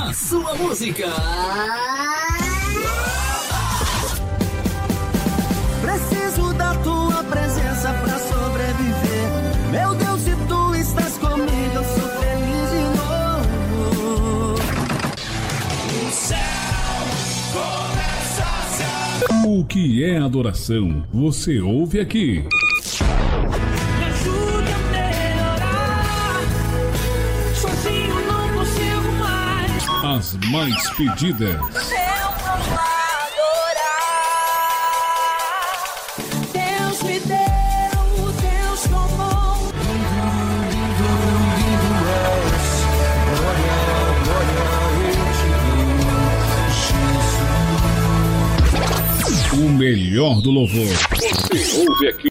A sua música. Preciso da tua presença pra sobreviver. Meu Deus, se tu estás comigo, eu sou feliz de novo. O céu começa a se O que é adoração? Você ouve aqui. As mais pedidas. Eu vou adorar. Deus me deu, Deus tomou. O melhor do louvor. Você ouve aqui.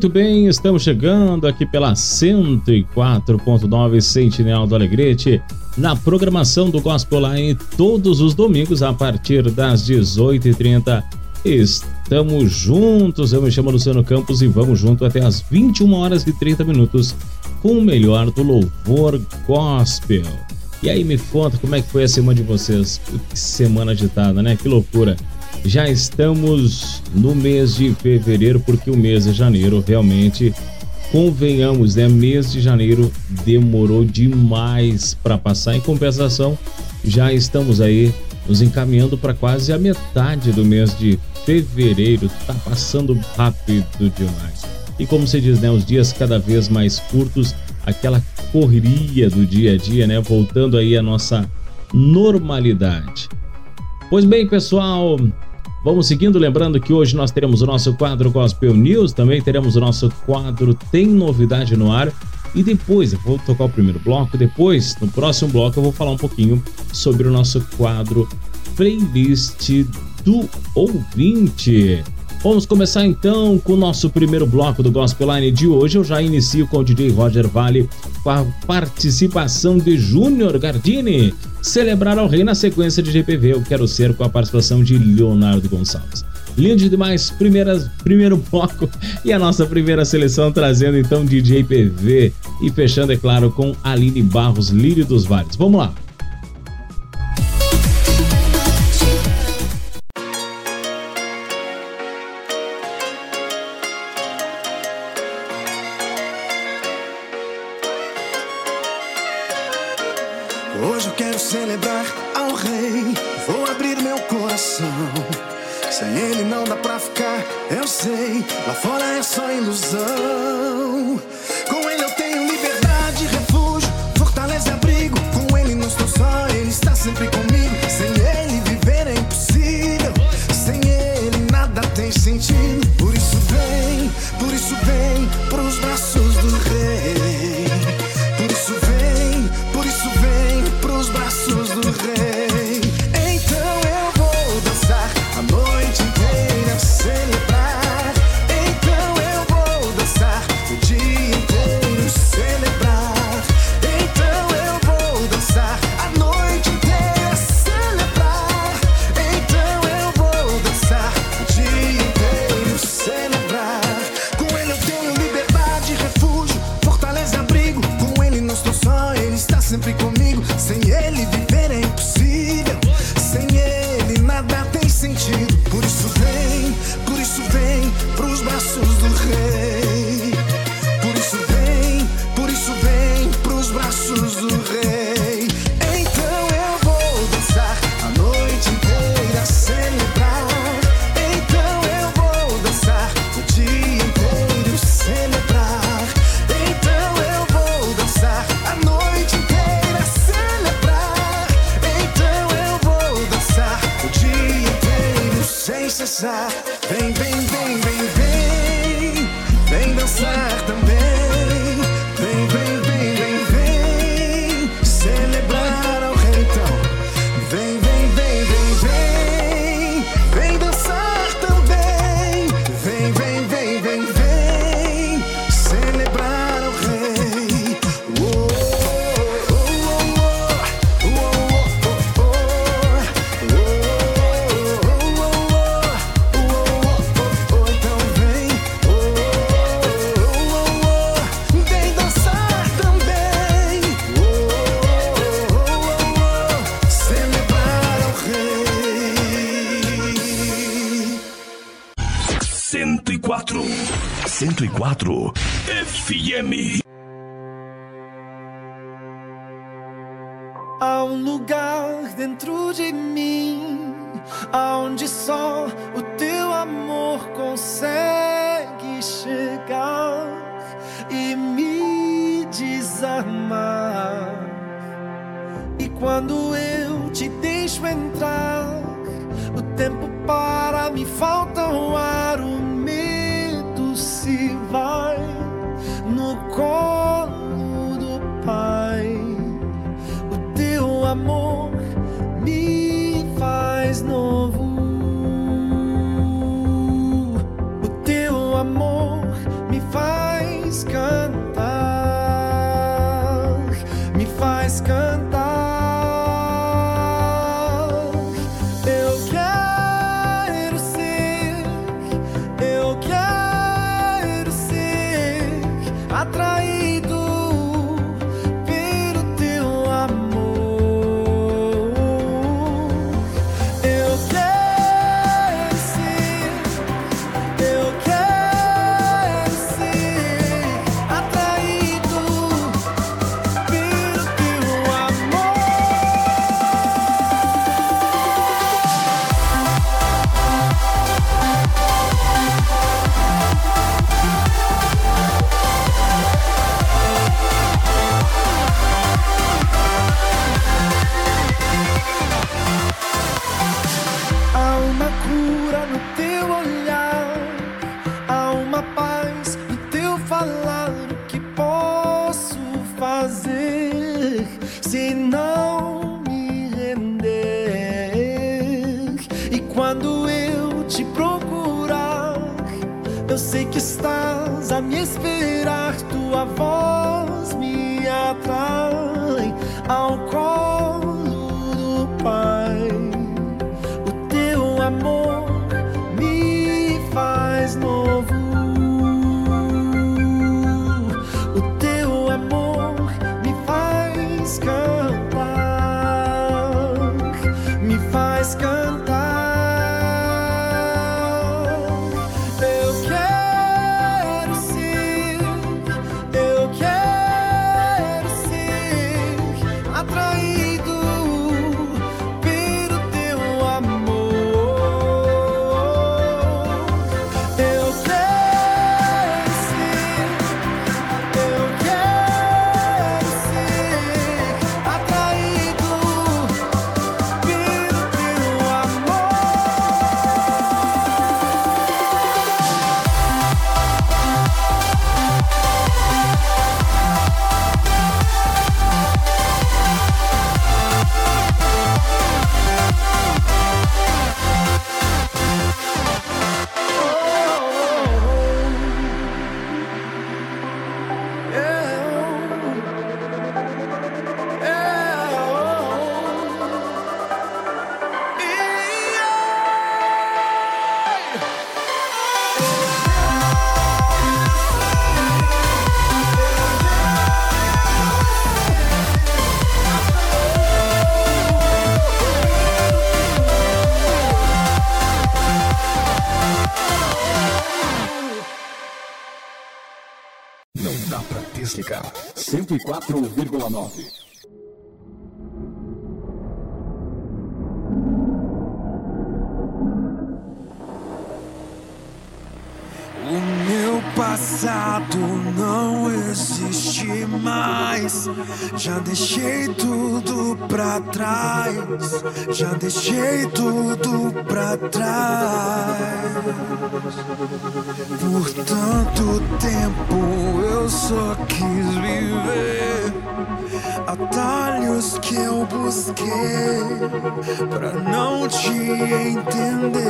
Muito bem, estamos chegando aqui pela 104.9 Sentinel do Alegrete, na programação do Gospel Line todos os domingos a partir das 18h30. Estamos juntos, eu me chamo Luciano Campos e vamos junto até as 21 horas e 30 minutos com o melhor do louvor gospel. E aí me conta como é que foi a semana de vocês? Que semana agitada, né? Que loucura. Já estamos no mês de fevereiro, porque o mês de janeiro realmente, convenhamos, né? Mês de janeiro demorou demais para passar. Em compensação, já estamos aí nos encaminhando para quase a metade do mês de fevereiro. Tá passando rápido demais. E como se diz, né? Os dias cada vez mais curtos, aquela correria do dia a dia, né? Voltando aí à nossa normalidade. Pois bem, pessoal, vamos seguindo. Lembrando que hoje nós teremos o nosso quadro Gospel News, também teremos o nosso quadro Tem Novidade no Ar. E depois, eu vou tocar o primeiro bloco. Depois, no próximo bloco, eu vou falar um pouquinho sobre o nosso quadro Playlist do Ouvinte. Vamos começar então com o nosso primeiro bloco do Gospel Line de hoje. Eu já inicio com o DJ Roger Vale com a participação de Júnior Gardini. Celebrar ao rei na sequência de GPV Eu Quero Ser com a participação de Leonardo Gonçalves. Lindo demais, primeiras, primeiro bloco e a nossa primeira seleção trazendo então DJ PV e fechando, é claro, com Aline Barros, Lírio dos Vales. Vamos lá! Há um lugar dentro de mim, aonde só o teu amor consegue chegar e me desarmar. E quando eu te deixo entrar, o tempo para, me falta o ar, o medo se vai no corpo. deixei tudo pra trás. Por tanto tempo eu só quis viver. Atalhos que eu busquei pra não te entender.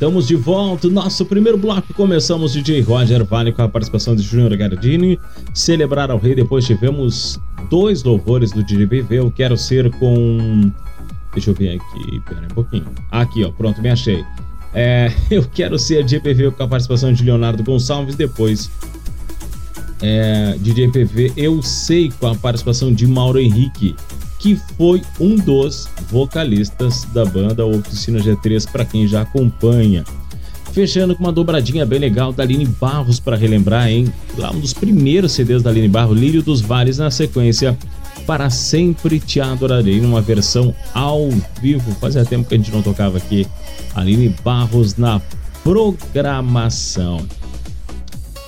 Estamos de volta, nosso primeiro bloco. Começamos DJ Roger Vale com a participação de Júnior Gardini. Celebrar ao Rei, depois tivemos dois louvores do DJ BV. Eu quero ser com Deixa eu ver aqui, pera um pouquinho. Aqui, ó, pronto, me achei. É, eu quero ser DJPV com a participação de Leonardo Gonçalves, depois é, DJPV Eu Sei com a participação de Mauro Henrique, que foi um dos vocalistas da banda Oficina G3, para quem já acompanha. Fechando com uma dobradinha bem legal da Aline Barros para relembrar, hein? Lá um dos primeiros CDs da Aline Barros, Lírio dos Vales, na sequência Para Sempre Te Adorarei, numa versão ao vivo. Fazia tempo que a gente não tocava aqui. Aline Barros na programação.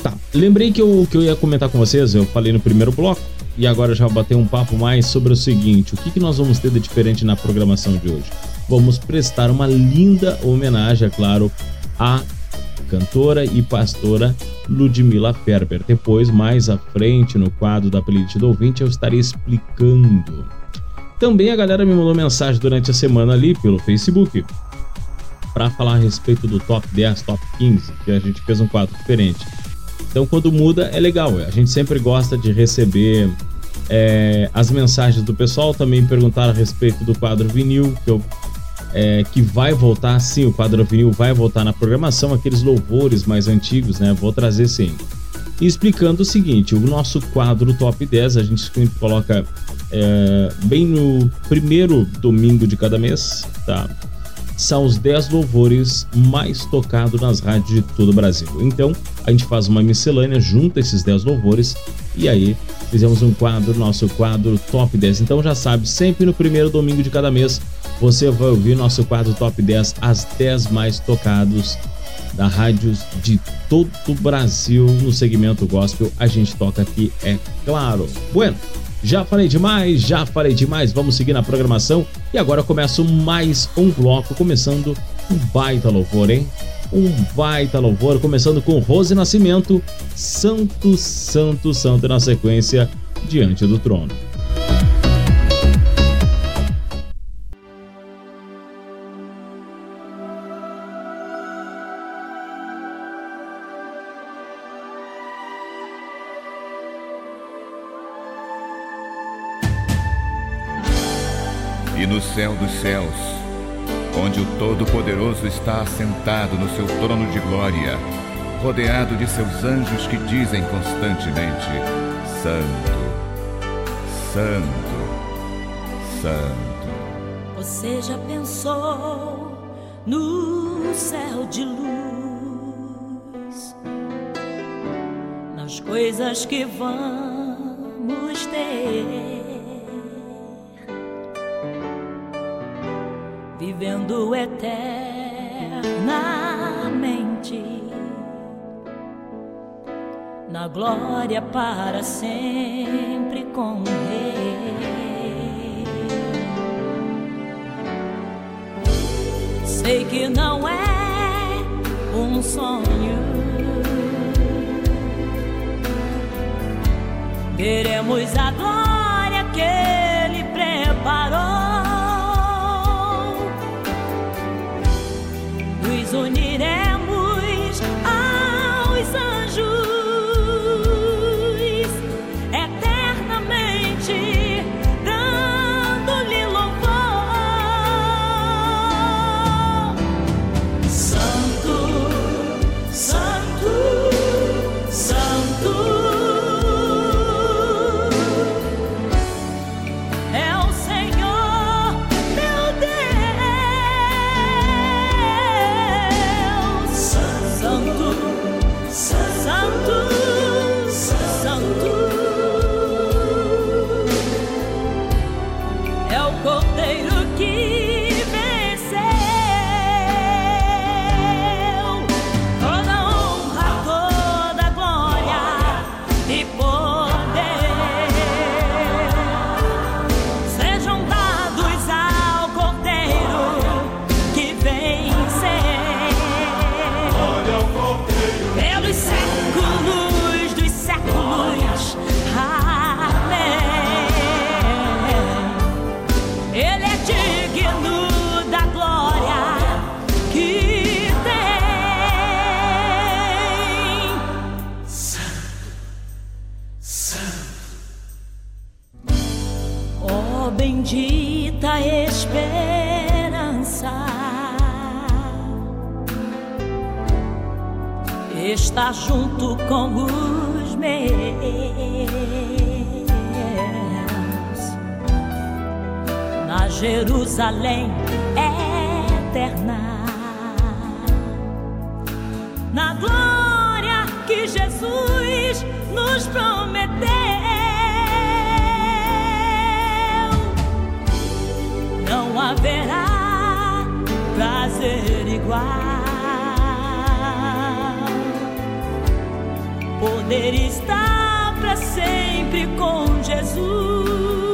Tá, lembrei que eu, que eu ia comentar com vocês, eu falei no primeiro bloco, e agora já bater um papo mais sobre o seguinte: o que, que nós vamos ter de diferente na programação de hoje? Vamos prestar uma linda homenagem, é claro, a cantora e pastora Ludmila Ferber. Depois, mais à frente, no quadro da playlist do ouvinte, eu estarei explicando. Também a galera me mandou mensagem durante a semana ali pelo Facebook para falar a respeito do top 10, top 15, que a gente fez um quadro diferente. Então, quando muda, é legal. A gente sempre gosta de receber é, as mensagens do pessoal. Também perguntaram a respeito do quadro vinil, que eu é, que vai voltar, sim, o quadro vinil vai voltar na programação, aqueles louvores mais antigos, né? Vou trazer sim. E explicando o seguinte: o nosso quadro top 10 a gente sempre coloca é, bem no primeiro domingo de cada mês, tá? São os 10 louvores mais tocados nas rádios de todo o Brasil. Então, a gente faz uma miscelânea, junta esses 10 louvores e aí fizemos um quadro, nosso quadro top 10. Então já sabe, sempre no primeiro domingo de cada mês você vai ouvir nosso quadro Top 10, as 10 mais tocados da rádios de todo o Brasil no segmento gospel. A gente toca aqui, é claro. Bueno, já falei demais, já falei demais. Vamos seguir na programação e agora eu começo mais um bloco, começando um baita louvor, hein? Um baita louvor, começando com Rose Nascimento, Santo, Santo, Santo na sequência, Diante do Trono. Céu dos céus, onde o Todo-Poderoso está assentado no seu trono de glória, rodeado de seus anjos que dizem constantemente: Santo, Santo, Santo. Você já pensou no céu de luz, nas coisas que vamos ter? Vivendo eternamente na glória para sempre com o Rei. Sei que não é um sonho. Queremos a glória que junto com os meus. Na Jerusalém eterna, na glória que Jesus nos prometeu, não haverá prazer igual. poder estar para sempre com Jesus.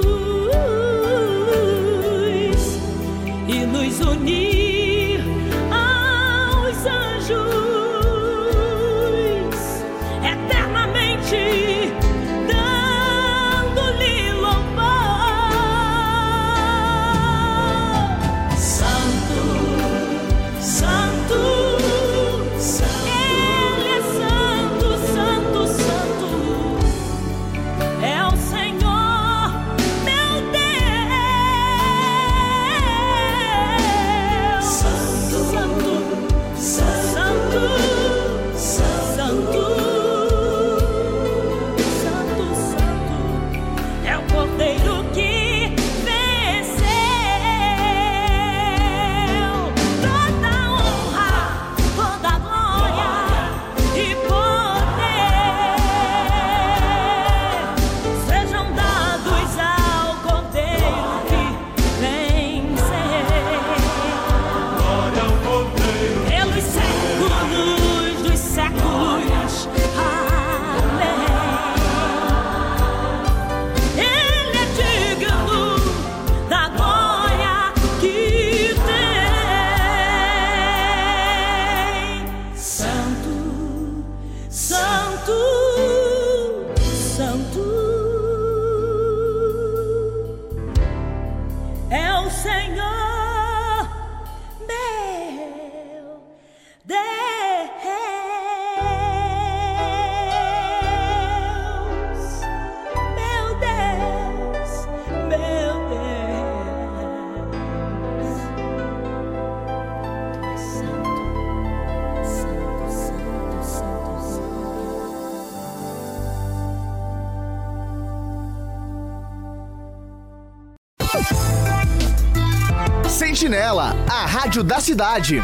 rádio da cidade.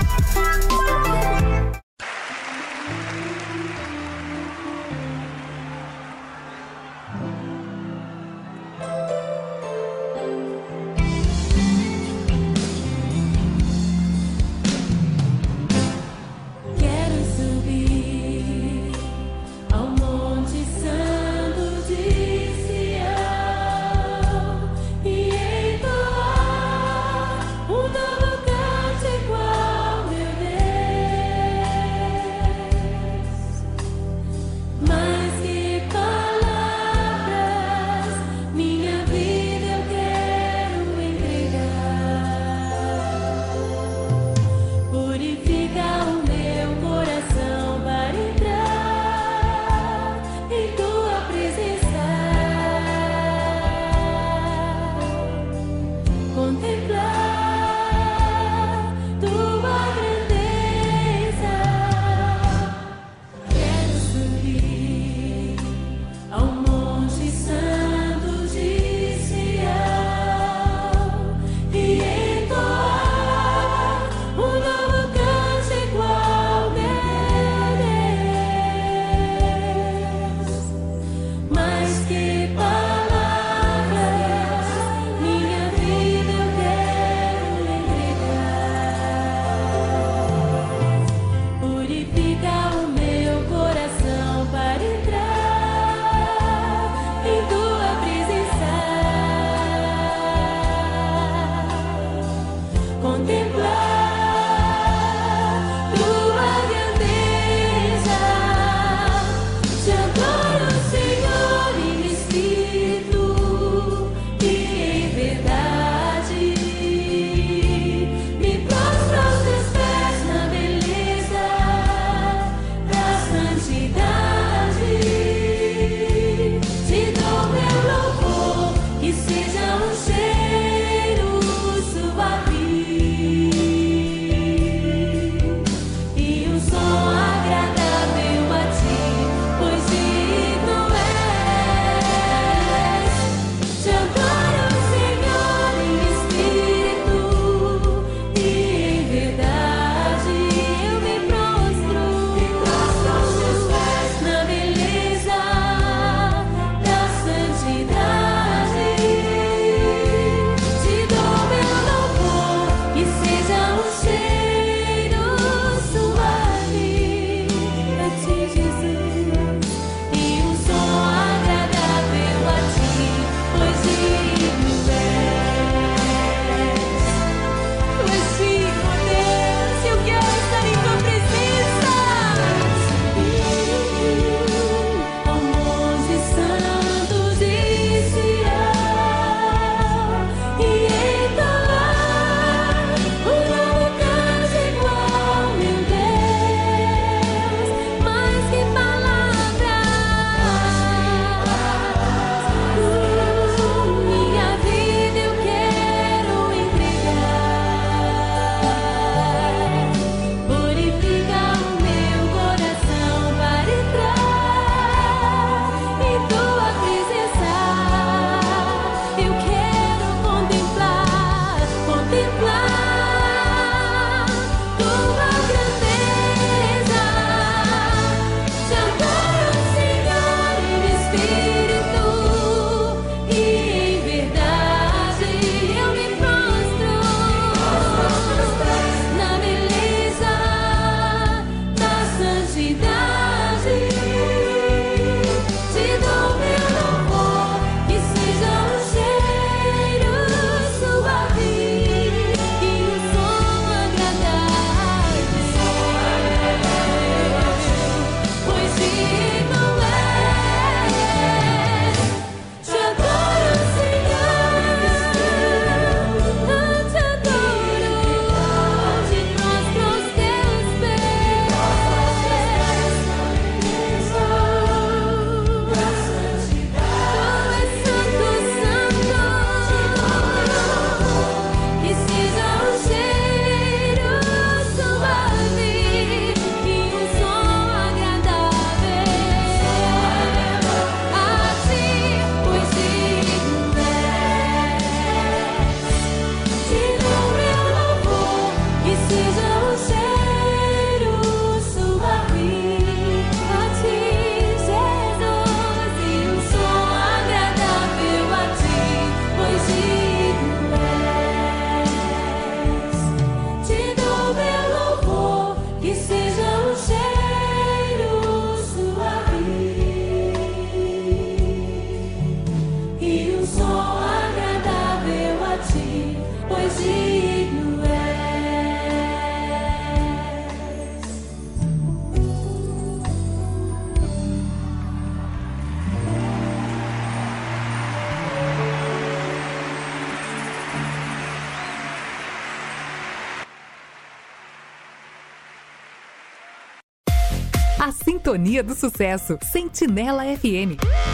Sintonia do sucesso. Sentinela FM.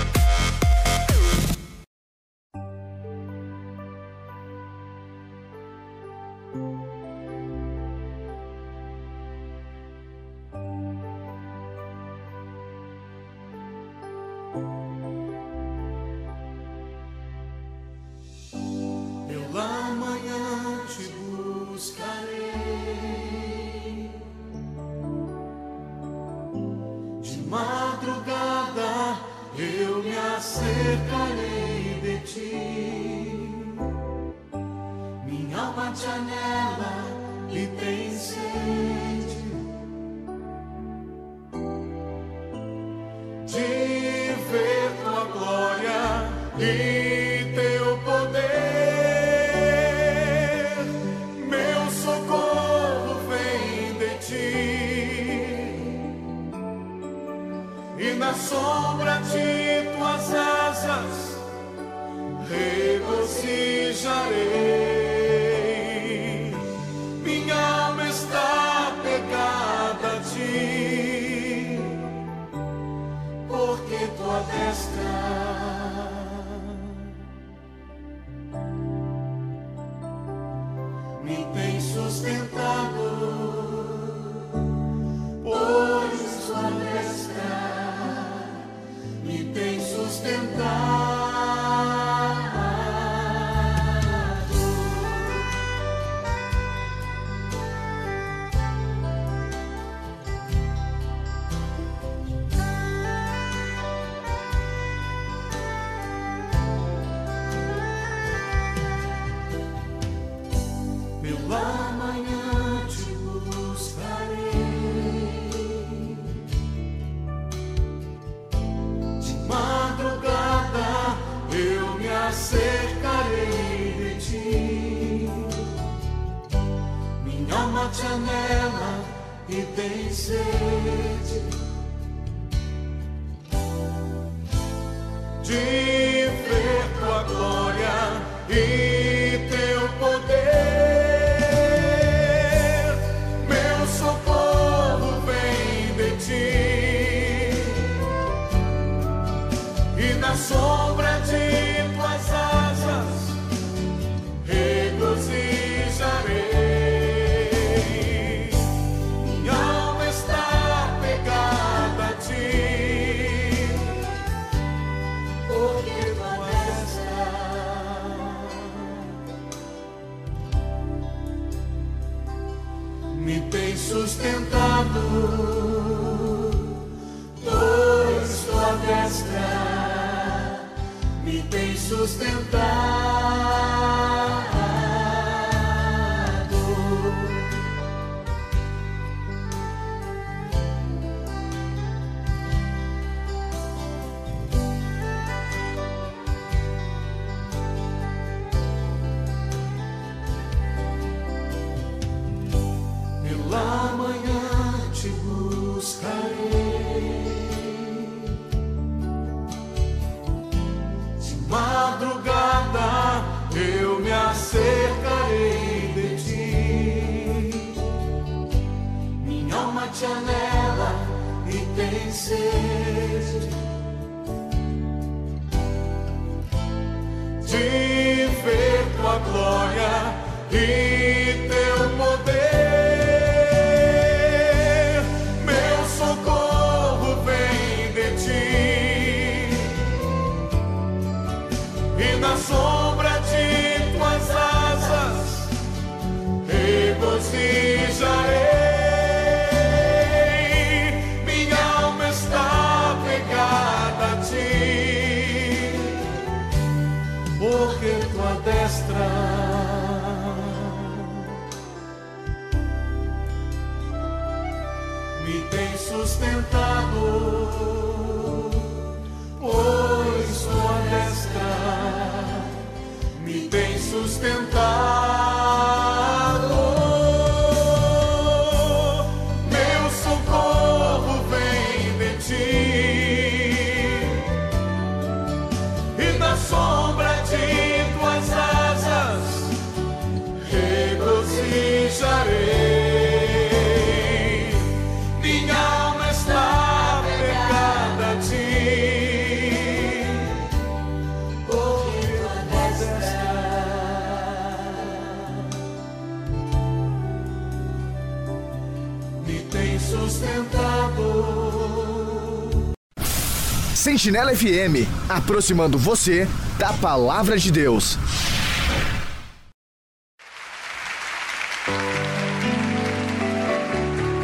Sentinela FM, aproximando você da palavra de Deus.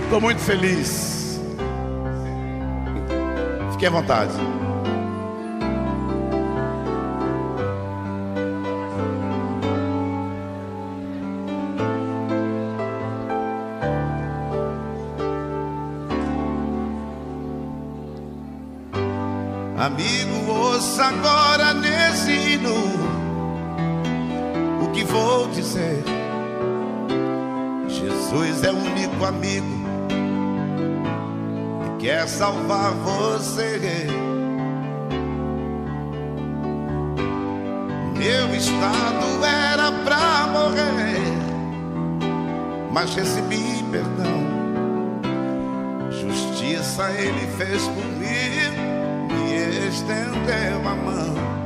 Estou muito feliz. Fique à vontade. Amigo que quer salvar você. Meu estado era pra morrer, mas recebi perdão. Justiça ele fez por mim me estendeu a mão.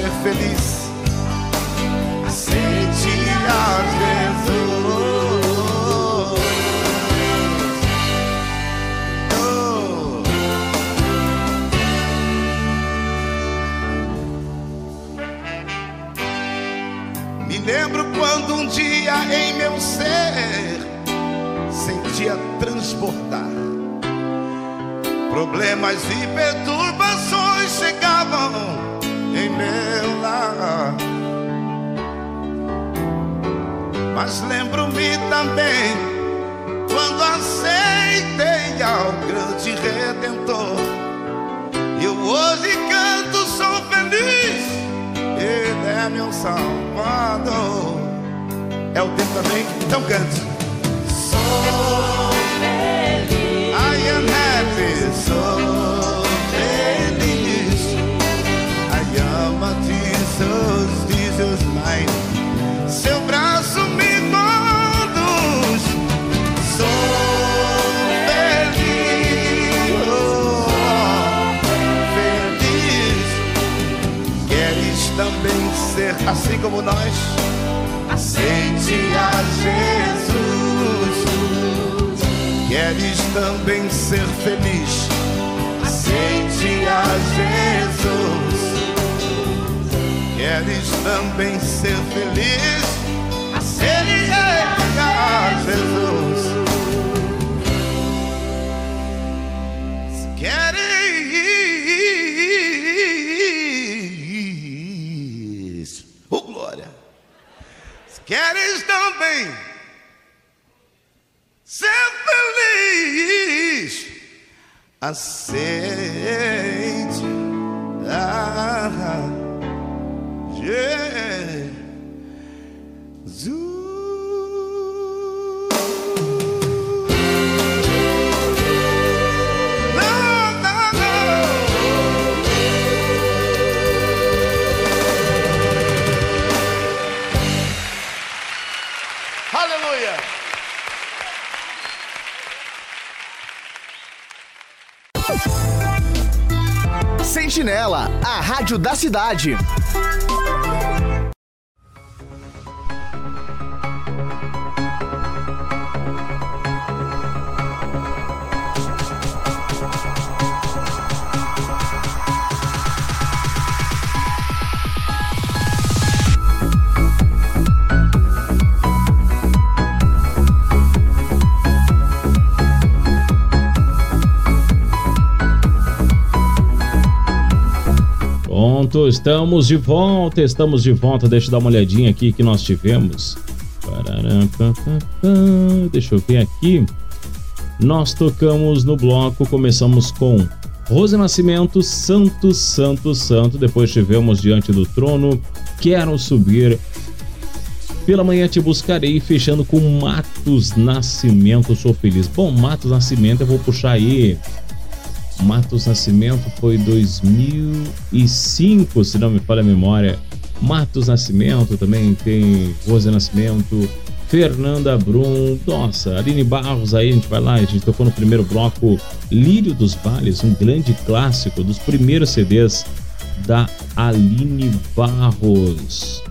Ser feliz? Aceite a Jesus. Oh. Me lembro quando um dia em meu ser sentia transportar. Problemas e também? Então cante. Sou feliz. I am happy, sou feliz. I am a Jesus, Jesus mine. Seu braço me conduz. Sou feliz, feliz. Queres também ser assim como nós? A Jesus. Queres também ser feliz? Aceite a Jesus. Queres também ser feliz? Aceite a Jesus. Queres também ser feliz? Aceite a Jesus. Rádio da cidade. Pronto, estamos de volta, estamos de volta. Deixa eu dar uma olhadinha aqui que nós tivemos. Deixa eu ver aqui. Nós tocamos no bloco, começamos com Rose Nascimento, Santo, Santo, Santo. Depois tivemos Diante do Trono, Quero Subir. Pela manhã te buscarei, fechando com Matos Nascimento, sou feliz. Bom, Matos Nascimento, eu vou puxar aí Matos Nascimento foi 2005, se não me falha a memória. Matos Nascimento também tem Rose Nascimento, Fernanda Brum, nossa, Aline Barros aí, a gente vai lá, a gente tocou no primeiro bloco Lírio dos Vales, um grande clássico dos primeiros CDs da Aline Barros.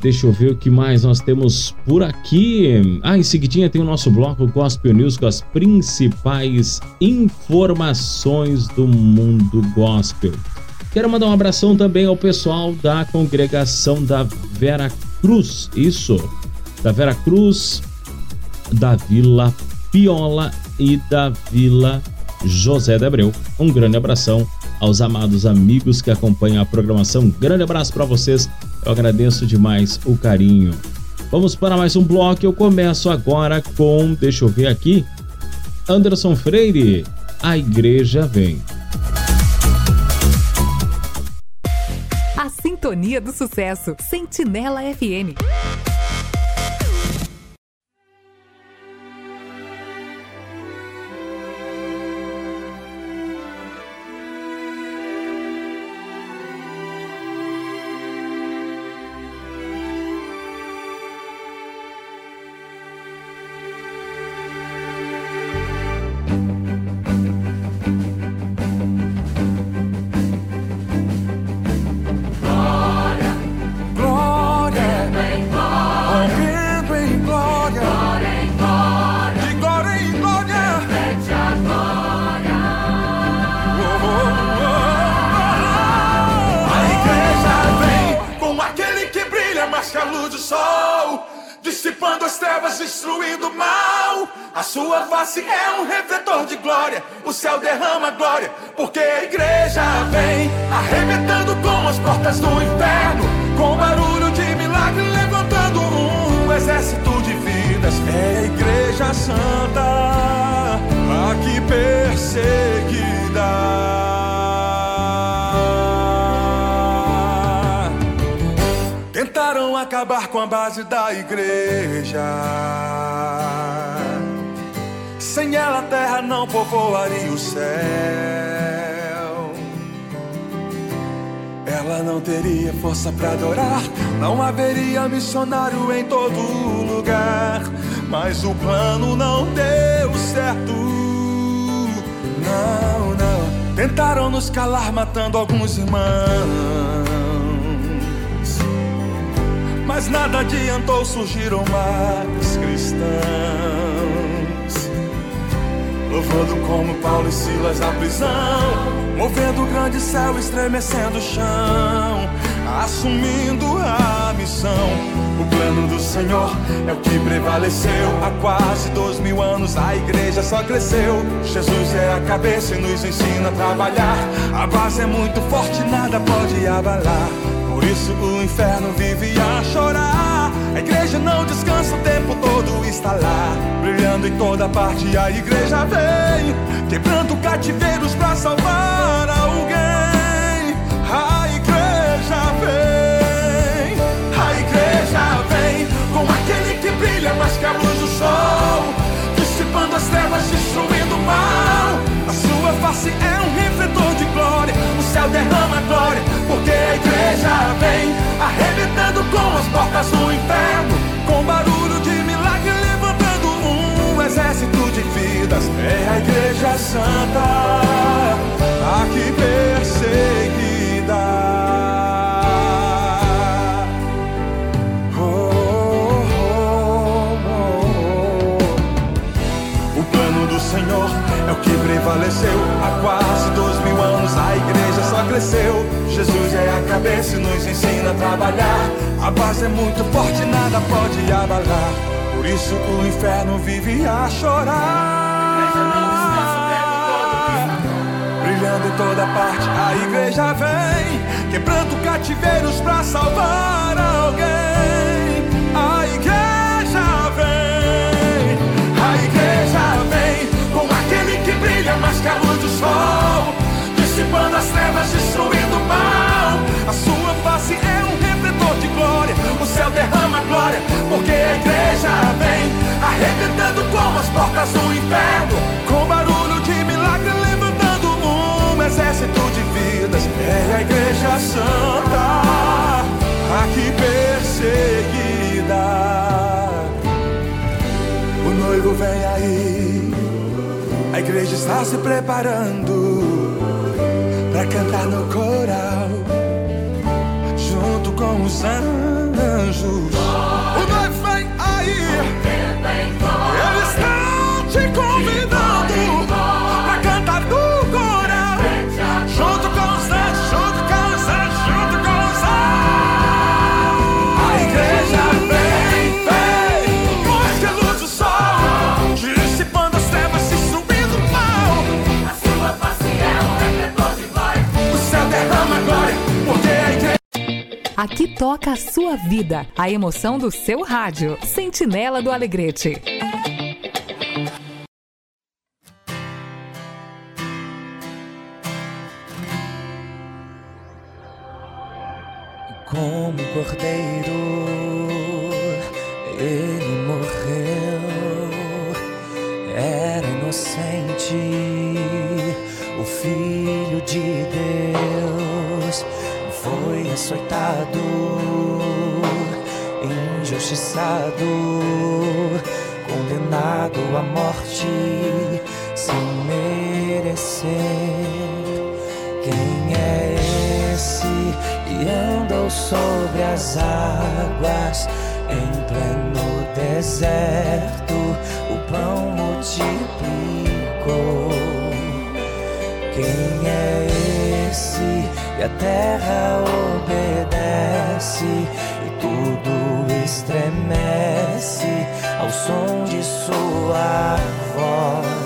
Deixa eu ver o que mais nós temos por aqui. Ah, em seguidinha tem o nosso bloco Gospel News com as principais informações do mundo gospel. Quero mandar um abração também ao pessoal da congregação da Vera Cruz. Isso, da Vera Cruz, da Vila Piola e da Vila José de Abreu. Um grande abração aos amados amigos que acompanham a programação. Um grande abraço para vocês. Eu agradeço demais o carinho. Vamos para mais um bloco. Eu começo agora com, deixa eu ver aqui, Anderson Freire. A igreja vem. A sintonia do sucesso. Sentinela FM. Vidas. É a igreja santa, aqui perseguida. Tentaram acabar com a base da igreja. Sem ela a terra não povoaria o céu. Ela não teria força para adorar, não haveria missionário em todo lugar. Mas o plano não deu certo. Não, não. Tentaram nos calar, matando alguns irmãos. Mas nada adiantou, surgiram mais cristãos. Louvando como Paulo e Silas na prisão, movendo o grande céu, estremecendo o chão, assumindo a missão. O plano do Senhor é o que prevaleceu. Há quase dois mil anos a igreja só cresceu. Jesus é a cabeça e nos ensina a trabalhar. A base é muito forte, nada pode abalar. Por isso o inferno vive a chorar. A igreja não descansa o tempo todo, está lá, brilhando em toda parte. A igreja vem, quebrando cativeiros para salvar alguém. A igreja vem, a igreja vem, com aquele que brilha mais que a luz do sol, dissipando as trevas, destruindo o mal. A sua face é um refletor o céu derrama glória, porque a igreja vem arrebentando com as portas do inferno, com barulho de milagre levantando um exército de vidas. É a igreja santa, aqui perseguida. Que prevaleceu. Há quase dois mil anos a igreja só cresceu. Jesus é a cabeça e nos ensina a trabalhar. A base é muito forte, nada pode abalar. Por isso o inferno vive a chorar. Brilhando em toda parte, a igreja vem, quebrando cativeiros pra salvar alguém. Mais que a luz do sol, dissipando as trevas, destruindo o mal. A sua face é um refletor de glória, o céu derrama glória, porque a igreja vem, arrebentando como as portas do inferno, com barulho de milagre levantando um exército de vidas. É a igreja santa, aqui perseguida. O noivo vem aí, a igreja está se preparando para cantar no coral, junto com os anjos. Aqui toca a sua vida, a emoção do seu rádio. Sentinela do Alegrete. Como um cordeiro, açoitado, injustiçado, condenado à morte sem merecer. Quem é esse que andou sobre as águas em pleno deserto? O pão multiplicou. Quem é esse que a terra obedece e tudo estremece ao som de sua voz?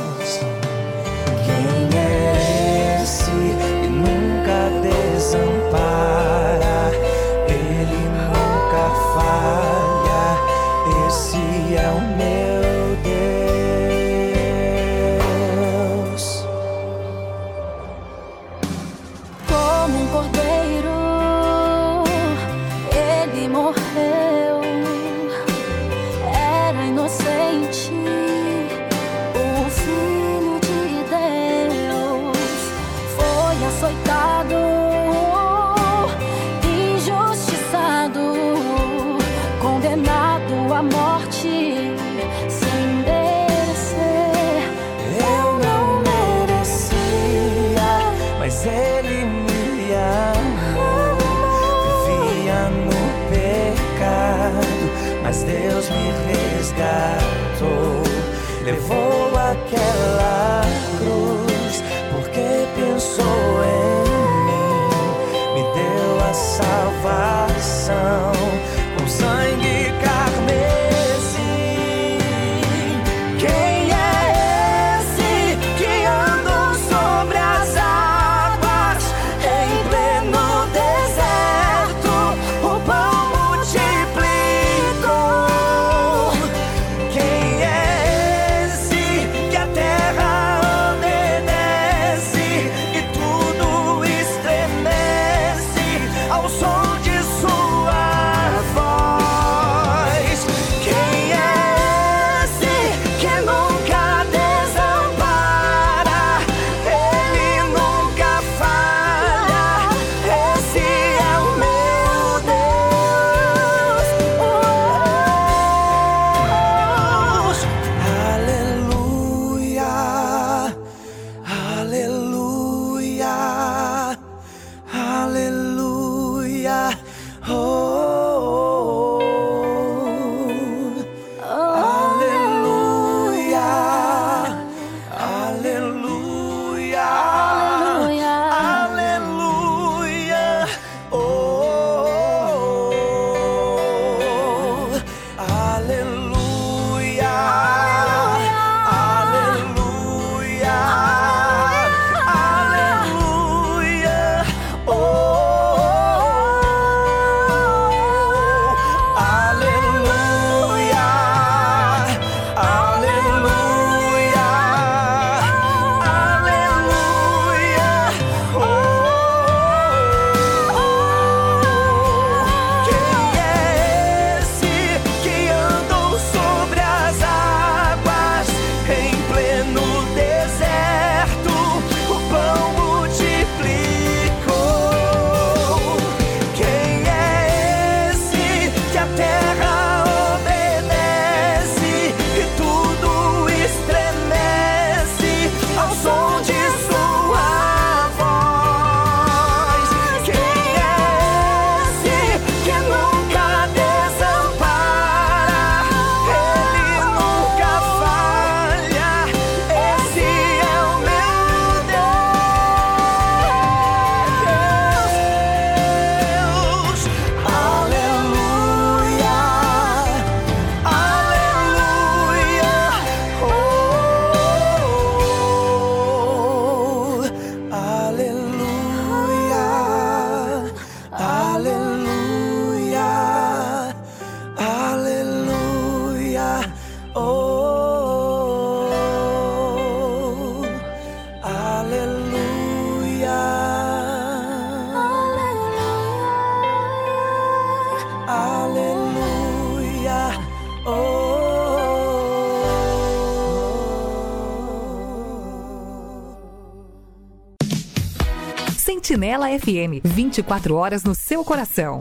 FM, 24 horas no seu coração.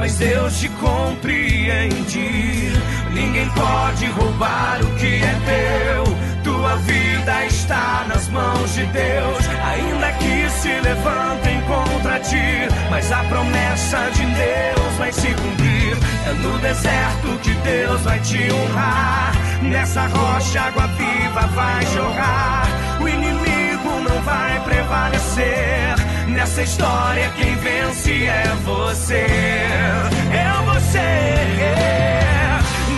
Mas Deus te compreende. Ninguém pode roubar o que é teu. Tua vida está nas mãos de Deus, ainda que se levantem contra ti. Mas a promessa de Deus vai se cumprir. É no deserto que Deus vai te honrar. Nessa rocha água viva vai jorrar. O inimigo não vai prevalecer. Nessa história quem vence é você. É você.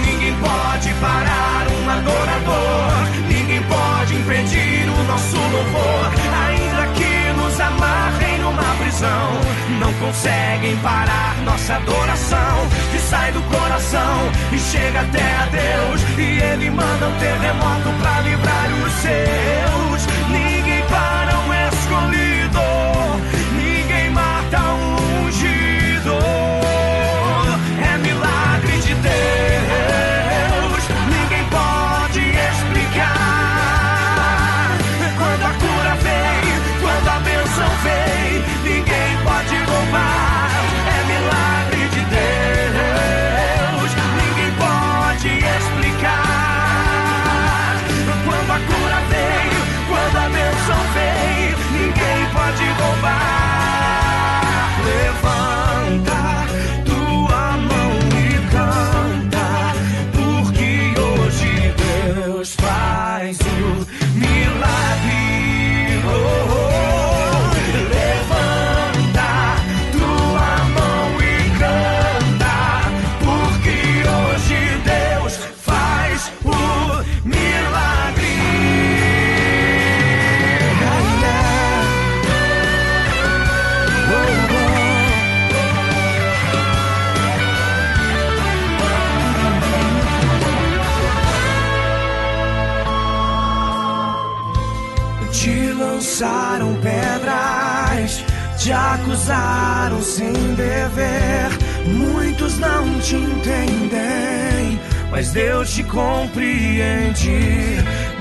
Ninguém pode parar um adorador. Ninguém pode impedir o nosso louvor. Ainda que nos amarrem numa prisão, não conseguem parar nossa adoração. Que sai do coração e chega até a Deus. E Ele manda um terremoto pra livrar os seus. Ninguém acusaram sem dever. Muitos não te entendem, mas Deus te compreende.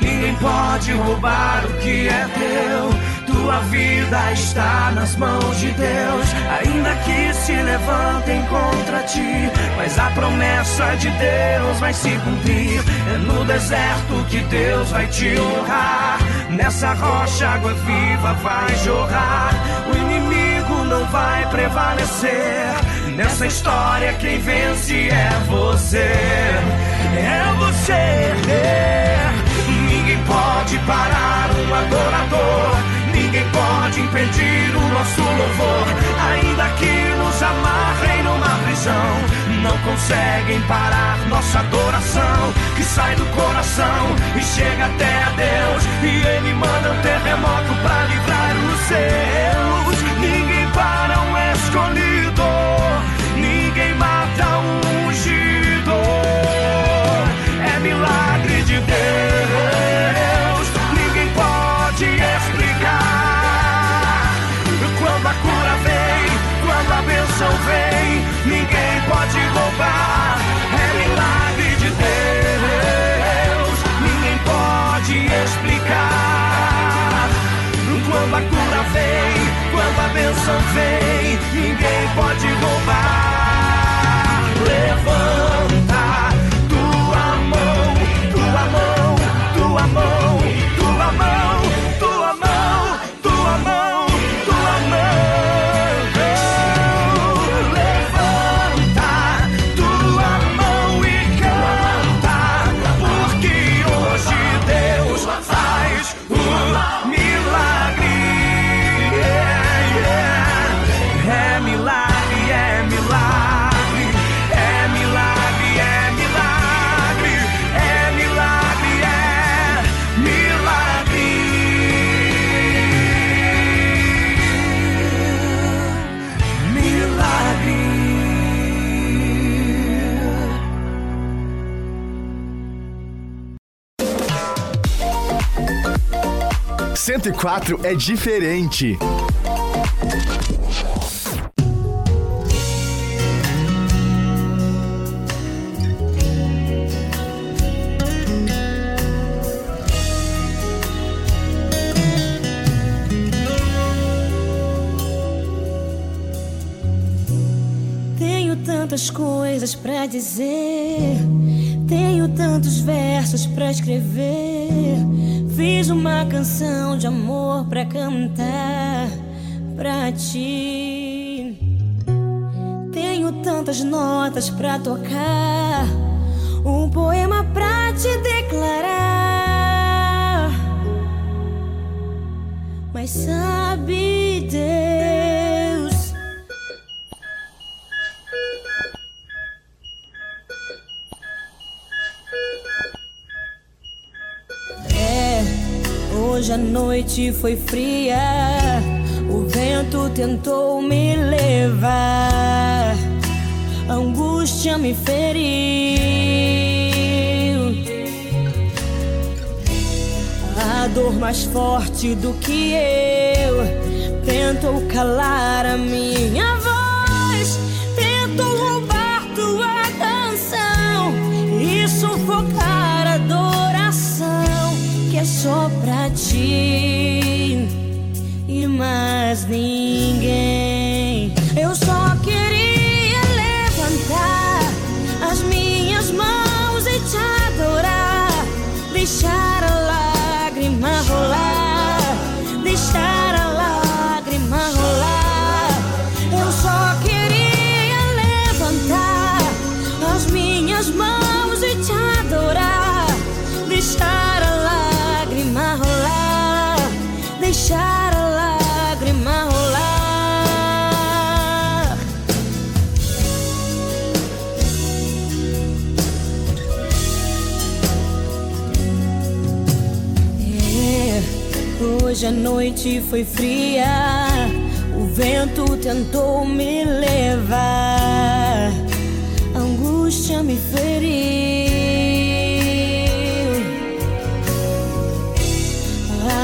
Ninguém pode roubar o que é teu. Tua vida está nas mãos de Deus, ainda que se levantem contra ti. Mas a promessa de Deus vai se cumprir. É no deserto que Deus vai te honrar. Nessa rocha água viva vai jorrar. Vai prevalecer. Nessa história quem vence é você. É você. Ninguém pode parar um adorador. Ninguém pode impedir o nosso louvor. Ainda que nos amarrem numa prisão, não conseguem parar nossa adoração. Que sai do coração e chega até a Deus. E Ele manda um terremoto pra livrar os seus escolhido. Ninguém mata o ungido. É milagre de Deus. Ninguém pode explicar. Quando a cura vem, quando a bênção vem, ninguém pode roubar. É milagre de Deus. Ninguém pode explicar. Quando a cura vem bênção vem, ninguém pode roubar. 104 é diferente. Cantar pra ti. Tenho tantas notas pra tocar, noite foi fria, o vento tentou me levar, a angústia me feriu. A dor mais forte do que eu. Tentou calar a minha voz, tentou roubar tua canção. E sufocar a adoração que é só pra ti hoje a noite foi fria, o vento tentou me levar, a angústia me feriu.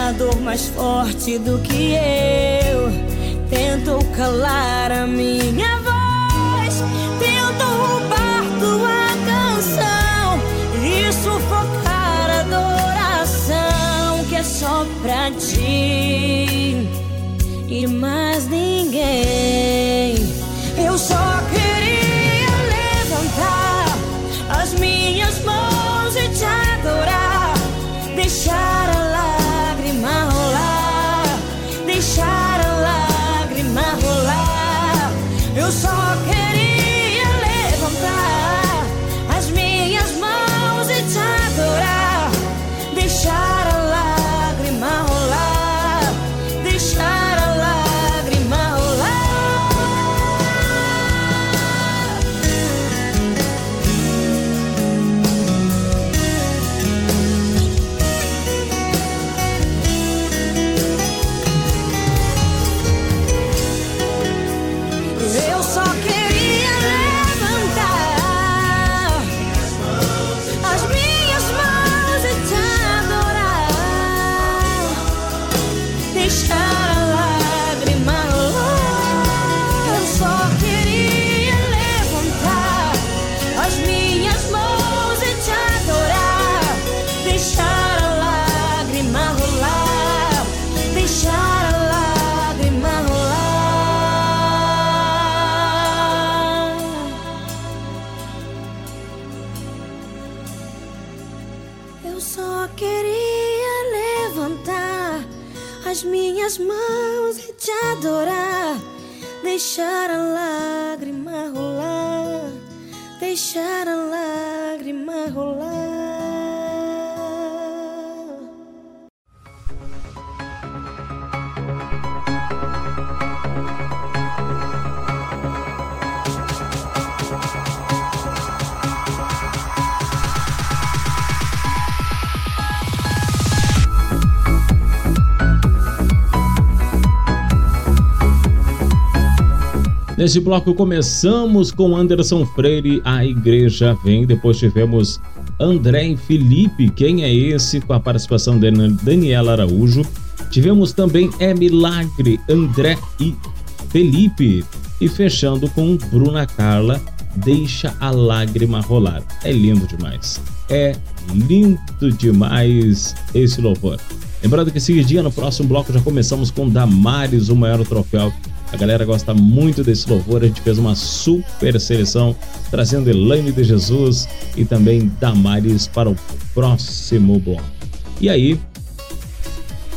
A dor mais forte do que eu tentou calar a minha só pra ti e mais ninguém. Eu só Neste bloco começamos com Anderson Freire, a igreja vem. Depois tivemos André e Felipe, quem é esse? Com a participação de Daniela Araújo. Tivemos também É Milagre, André e Felipe. E fechando com Bruna Carla, Deixa a Lágrima Rolar. É lindo demais. É lindo demais esse louvor. Lembrando que esse dia, no próximo bloco, já começamos com Damares, o maior troféu a galera gosta muito desse louvor. A gente fez uma super seleção trazendo Elaine de Jesus e também Damares para o próximo bloco. E aí,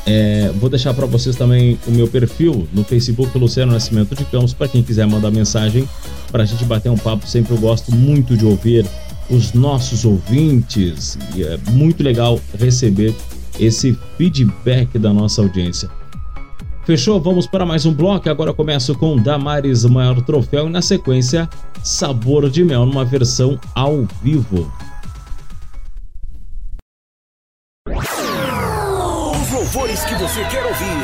é, vou deixar para vocês também o meu perfil no Facebook Luciano Nascimento de Campos para quem quiser mandar mensagem para a gente bater um papo. Sempre eu gosto muito de ouvir os nossos ouvintes e é muito legal receber esse feedback da nossa audiência. Fechou? Vamos para mais um bloco. Agora começo com Damares Maior Troféu e na sequência Sabor de Mel numa versão ao vivo. Os louvores que você quer ouvir,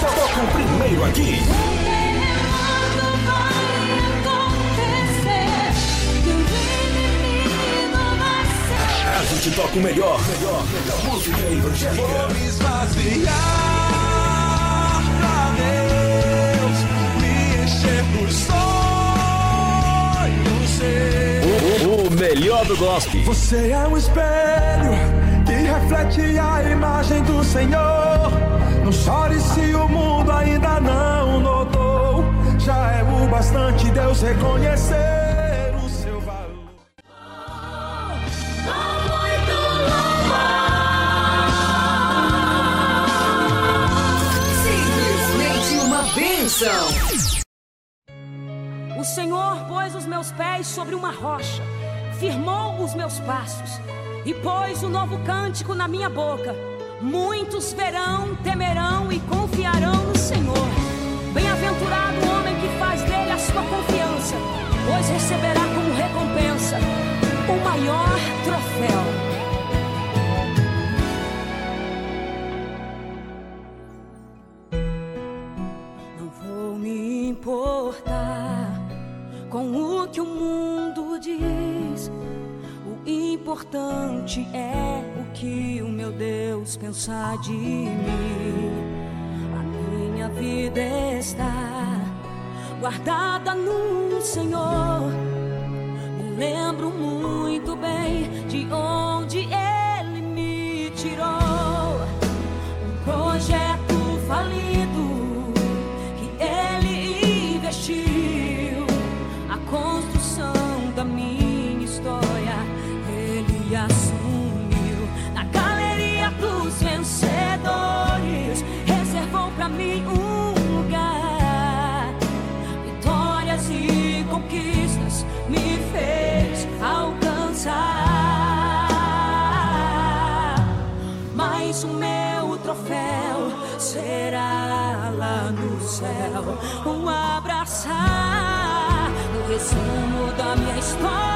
tocam primeiro aqui. A gente toca o melhor, melhor, melhor música evangélica. Vou me esvaziar. O, o melhor do gospel. Você é um espelho que reflete a imagem do Senhor. Não chore se o mundo ainda não notou. Já é o bastante Deus reconhecer o seu valor. Simplesmente uma bênção. O Senhor pôs os meus pés sobre uma rocha, firmou os meus passos e pôs um novo cântico na minha boca. Muitos verão, temerão e confiarão no Senhor. Bem-aventurado o homem que faz dele a sua confiança, pois receberá como recompensa o maior troféu. É o que o meu Deus pensar de mim. A minha vida está guardada no Senhor. Me lembro muito bem de onde troféu será lá no céu. Um abraçar o resumo da minha história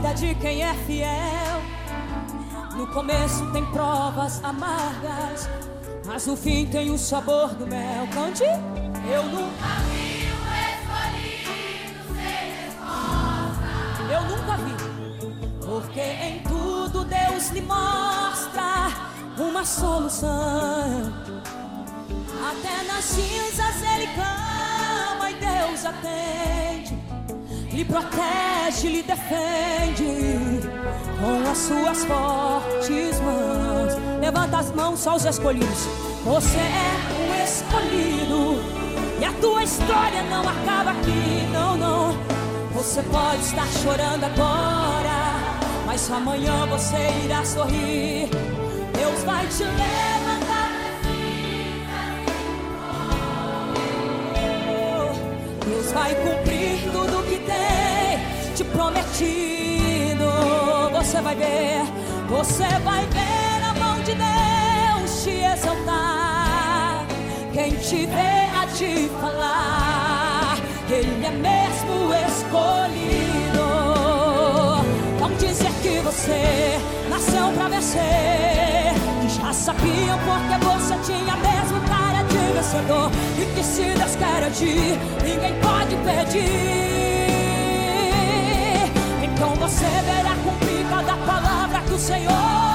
Vida de quem é fiel. No começo tem provas amargas, mas no fim tem o sabor do mel. Cante, eu nunca vi Eu nunca vi, porque em tudo Deus lhe mostra uma solução. Até nas cinzas ele clama e Deus atende. Lhe protege, lhe defende com as suas fortes mãos. Levanta as mãos só os escolhidos. Você é um escolhido e a tua história não acaba aqui, não, não. Você pode estar chorando agora, mas amanhã você irá sorrir. Deus vai te levantar. Deus vai cumprir tudo que tem te prometido. Você vai ver, você vai ver a mão de Deus te exaltar. Quem te vê a te falar, Ele é mesmo escolhido. Vão dizer que você nasceu pra vencer, já sabiam porque você tinha mesmo caído. vencedor. E que se Deus quer agir, ninguém pode pedir. Então você verá cumprir cada palavra que o Senhor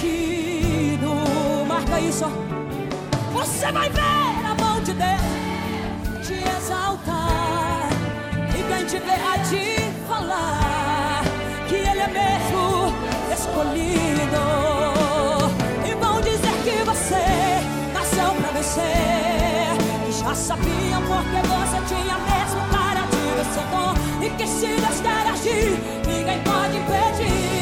prometido. Marca isso. Você vai ver a mão de Deus te exaltar. E quem te vê a te falar que Ele é mesmo escolhido. E vão dizer que você nasceu pra vencer. Que já sabiam porque você tinha mesmo cara de vencedor. E que se Deus quer agir, ninguém pode impedir.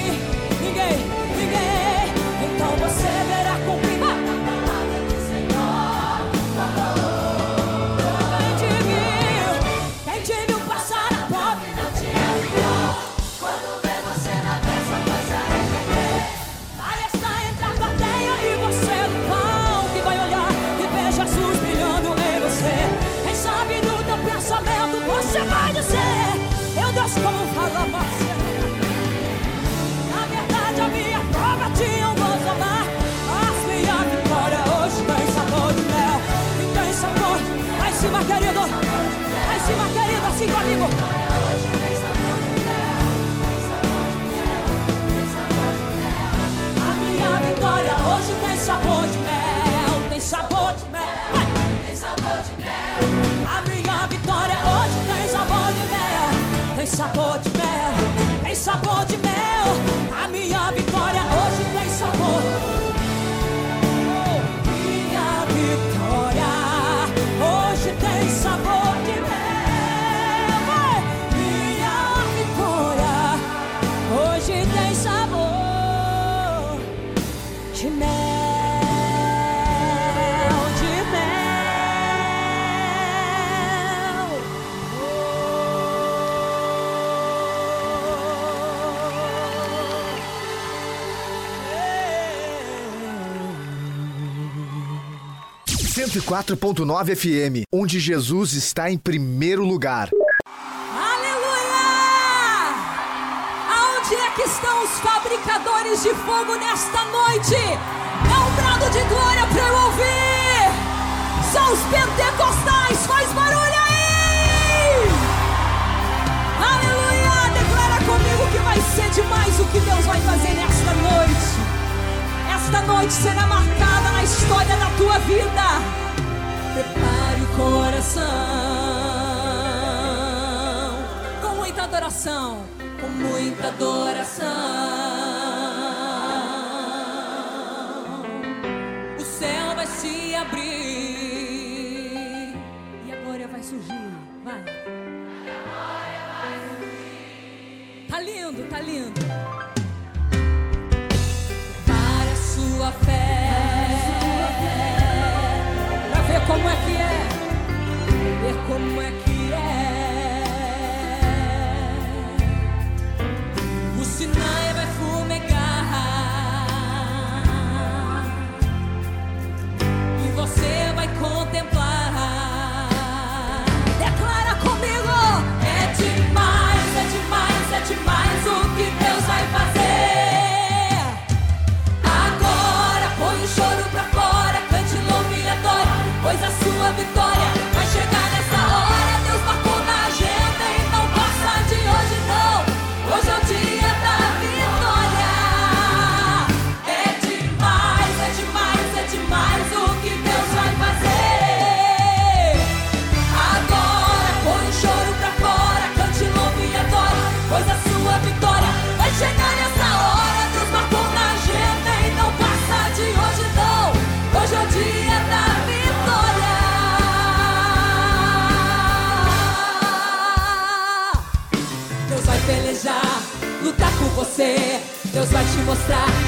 Cima, querido, assim comigo. A minha vitória hoje tem sabor de mel. Tem sabor de mel. Tem sabor de mel. A minha vitória hoje tem sabor de mel. Tem sabor de mel. Tem sabor de mel. 104.9 FM, onde Jesus está em primeiro lugar. Aleluia! Aonde é que estão os fabricadores de fogo nesta noite? É um brado de glória para eu ouvir! São os pentecostais, faz barulho aí! Aleluia! Declara comigo que vai ser demais o que Deus vai fazer nesta noite. Esta noite será marcada na história da tua vida. Prepare o coração com muita adoração, com muita adoração. O céu vai se abrir e a glória vai surgir. Vai. Tá lindo, tá lindo. Para a sua fé. Como é que é. Ver como é que é. O Sinai vai fumegar. E você vai contemplar. Declara comigo. É demais, é demais, é demais você. Deus vai te mostrar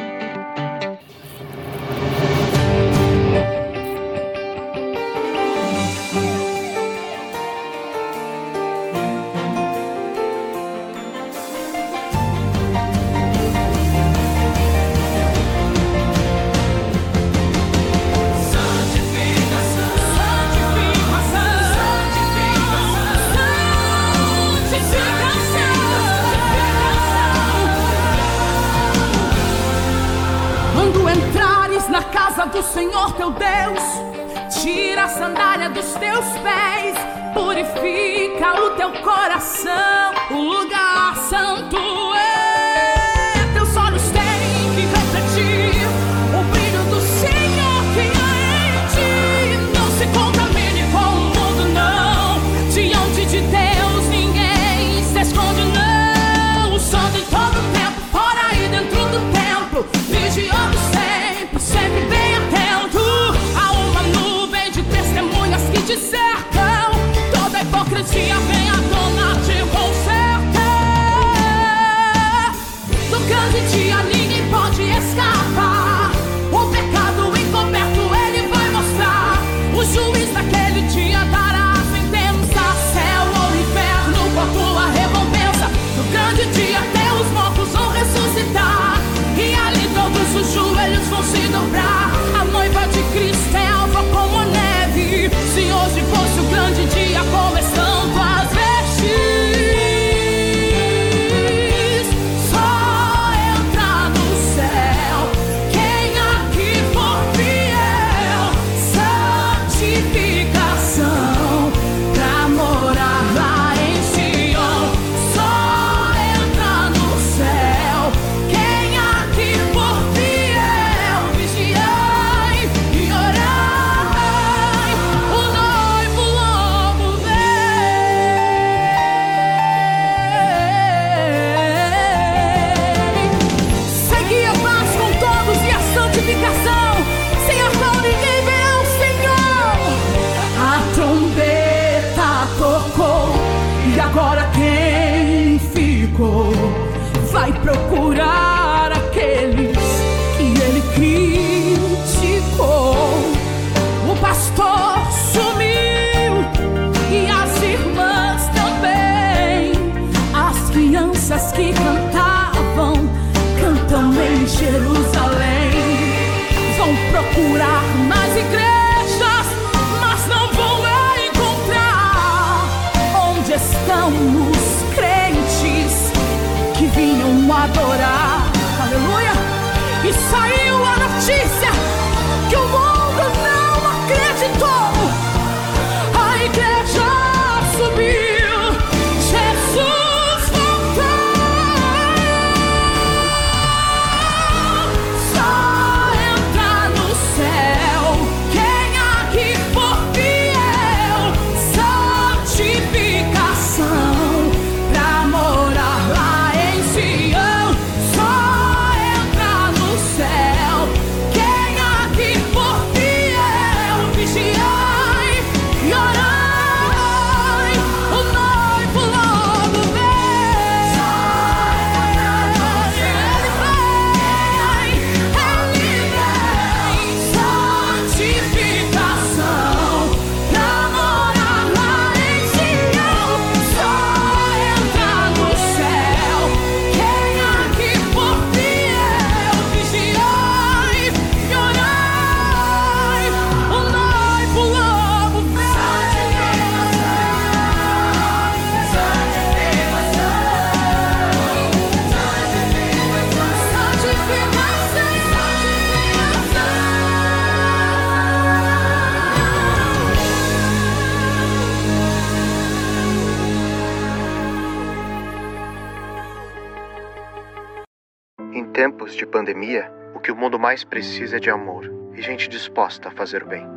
Mais precisa é de amor e gente disposta a fazer o bem.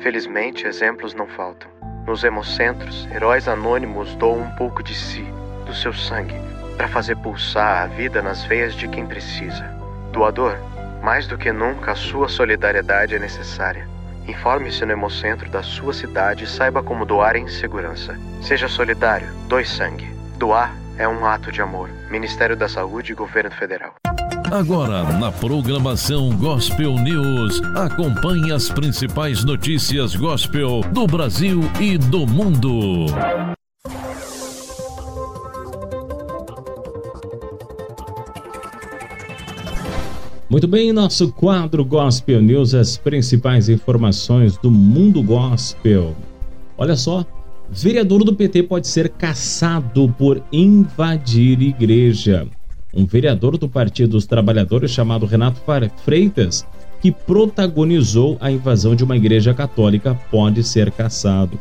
Felizmente, exemplos não faltam. Nos hemocentros, heróis anônimos doam um pouco de si, do seu sangue, para fazer pulsar a vida nas veias de quem precisa. Doador, mais do que nunca a sua solidariedade é necessária. Informe-se no Hemocentro da sua cidade e saiba como doar em segurança. Seja solidário, doe sangue. Doar é um ato de amor. Ministério da Saúde e Governo Federal. Agora, na programação Gospel News, acompanhe as principais notícias gospel do Brasil e do mundo. Muito bem, nosso quadro Gospel News, as principais informações do mundo gospel. Olha só, vereador do PT pode ser caçado por invadir igreja. Um vereador do Partido dos Trabalhadores chamado Renato Freitas, que protagonizou a invasão de uma igreja católica, pode ser caçado.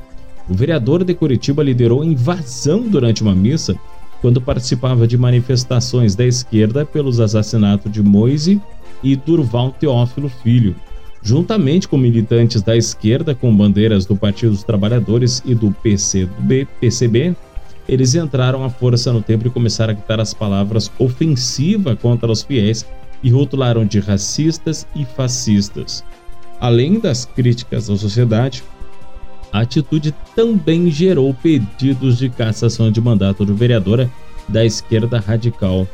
O vereador de Curitiba liderou a invasão durante uma missa quando participava de manifestações da esquerda pelos assassinatos de Moise e Durval Teófilo Filho, juntamente com militantes da esquerda com bandeiras do Partido dos Trabalhadores e do PCB, PCB eles entraram à força no templo e começaram a gritar as palavras ofensiva contra os fiéis e rotularam de racistas e fascistas. Além das críticas à sociedade, a atitude também gerou pedidos de cassação de mandato do vereadora da esquerda radical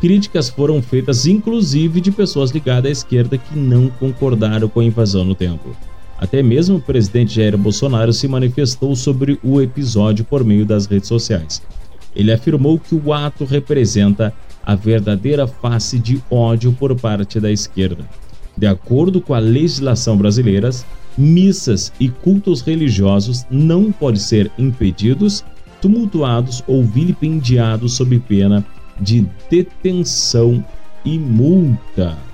Críticas foram feitas inclusive de pessoas ligadas à esquerda que não concordaram com a invasão no templo. Até mesmo o presidente Jair Bolsonaro se manifestou sobre o episódio por meio das redes sociais. Ele afirmou que o ato representa a verdadeira face de ódio por parte da esquerda. De acordo com a legislação brasileira, missas e cultos religiosos não podem ser impedidos, tumultuados ou vilipendiados sob pena de detenção e multa.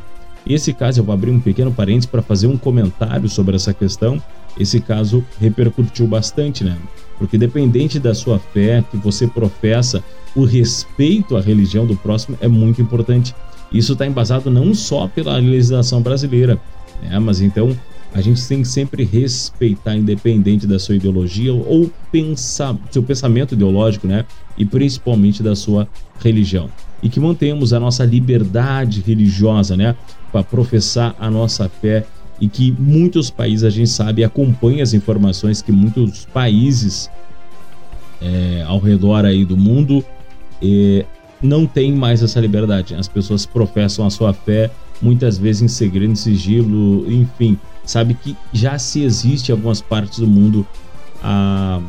Esse caso, eu vou abrir um pequeno parênteses para fazer um comentário sobre essa questão. Esse caso repercutiu bastante, né? Porque dependente da sua fé que você professa, o respeito à religião do próximo é muito importante. Isso está embasado não só pela legislação brasileira, né? mas então a gente tem que sempre respeitar, independente da sua ideologia ou pensar, seu pensamento ideológico, né? E principalmente da sua religião. E que mantenhamos a nossa liberdade religiosa, né? Para professar a nossa fé e que muitos países, a gente sabe, acompanha as informações que muitos países é, ao redor aí do mundo é, não tem mais essa liberdade. As pessoas professam a sua fé muitas vezes em segredo, em sigilo, enfim. Sabe que já se existe em algumas partes do mundo a,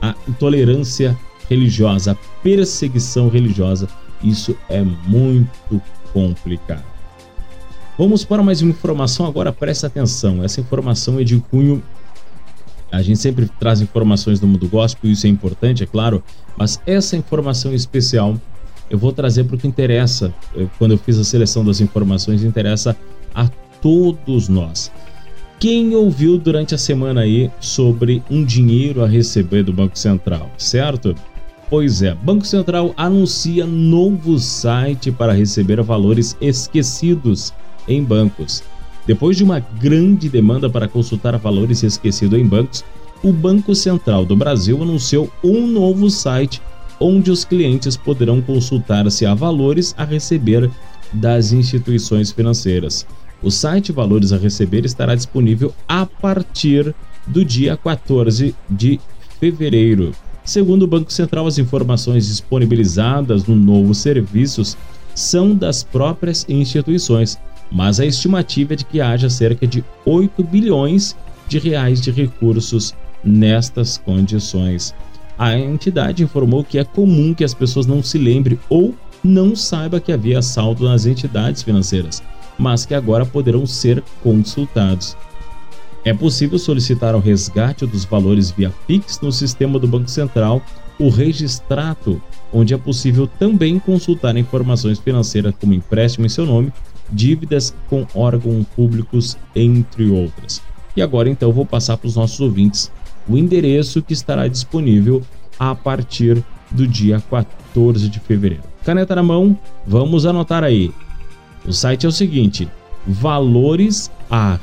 a intolerância religiosa, a perseguição religiosa. Isso é muito complicado. Vamos para mais uma informação agora, presta atenção. Essa informação é de cunho. A gente sempre traz informações do mundo gospel, isso é importante, é claro, mas essa informação especial eu vou trazer para o que interessa. Quando eu fiz a seleção das informações, interessa a todos nós. Quem ouviu durante a semana aí sobre um dinheiro a receber do Banco Central, certo? Pois é, Banco Central anuncia novo site para receber valores esquecidos em bancos. Depois de uma grande demanda para consultar valores esquecidos em bancos, o Banco Central do Brasil anunciou um novo site onde os clientes poderão consultar se há valores a receber das instituições financeiras. O site Valores a Receber estará disponível a partir do dia 14 de fevereiro. Segundo o Banco Central, as informações disponibilizadas no novo serviço são das próprias instituições, mas a estimativa é de que haja cerca de 8 bilhões de reais de recursos nestas condições a entidade informou que é comum que as pessoas não se lembrem ou não saibam que havia saldo nas entidades financeiras, mas que agora poderão ser consultados. É possível solicitar o resgate dos valores via Pix no sistema do Banco Central, o Registrato, onde é possível também consultar informações financeiras como empréstimo em seu nome, dívidas com órgãos públicos, entre outras. E agora então vou passar para os nossos ouvintes o endereço que estará disponível a partir do dia 14 de fevereiro. Caneta na mão, vamos anotar aí. O site é o seguinte: valores a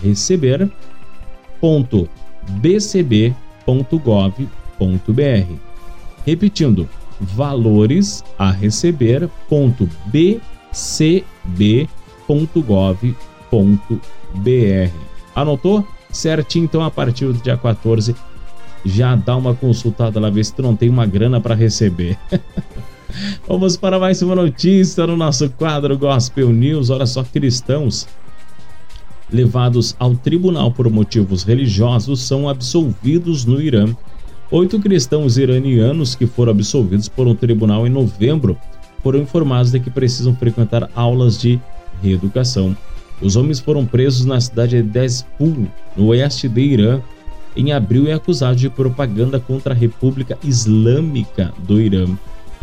receber.bcb.gov.br. Repetindo, valores a receber.bcb.gov.br. Anotou? Certinho, então a partir do dia 14 já dá uma consultada lá, ver se tu não tem uma grana para receber. Vamos para mais uma notícia no nosso quadro Gospel News. Olha só, cristãos levados ao tribunal por motivos religiosos são absolvidos no Irã. Oito cristãos iranianos que foram absolvidos por um tribunal em novembro foram informados de que precisam frequentar aulas de reeducação. Os homens foram presos na cidade de Dezpul, no oeste do Irã, em abril e acusados de propaganda contra a República Islâmica do Irã.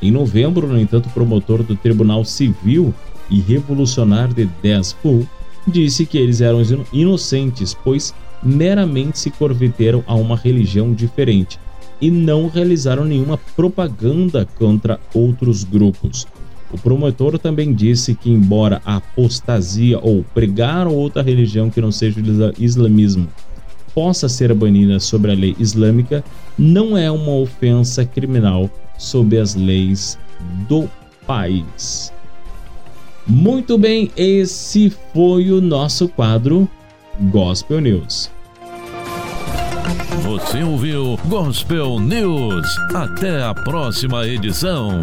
Em novembro, no entanto, o promotor do Tribunal Civil e Revolucionário de Dezpul disse que eles eram inocentes, pois meramente se converteram a uma religião diferente e não realizaram nenhuma propaganda contra outros grupos. O promotor também disse que, embora a apostasia ou pregar outra religião que não seja o islamismo possa ser banida sobre a lei islâmica, não é uma ofensa criminal sob as leis do país. Muito bem, esse foi o nosso quadro Gospel News. Você ouviu Gospel News. Até a próxima edição.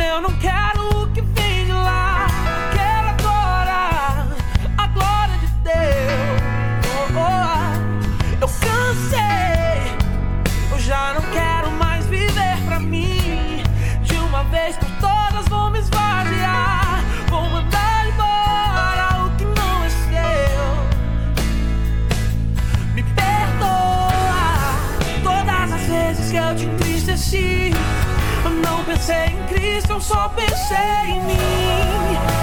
Eu não quero o que vem eu só pensei em mim.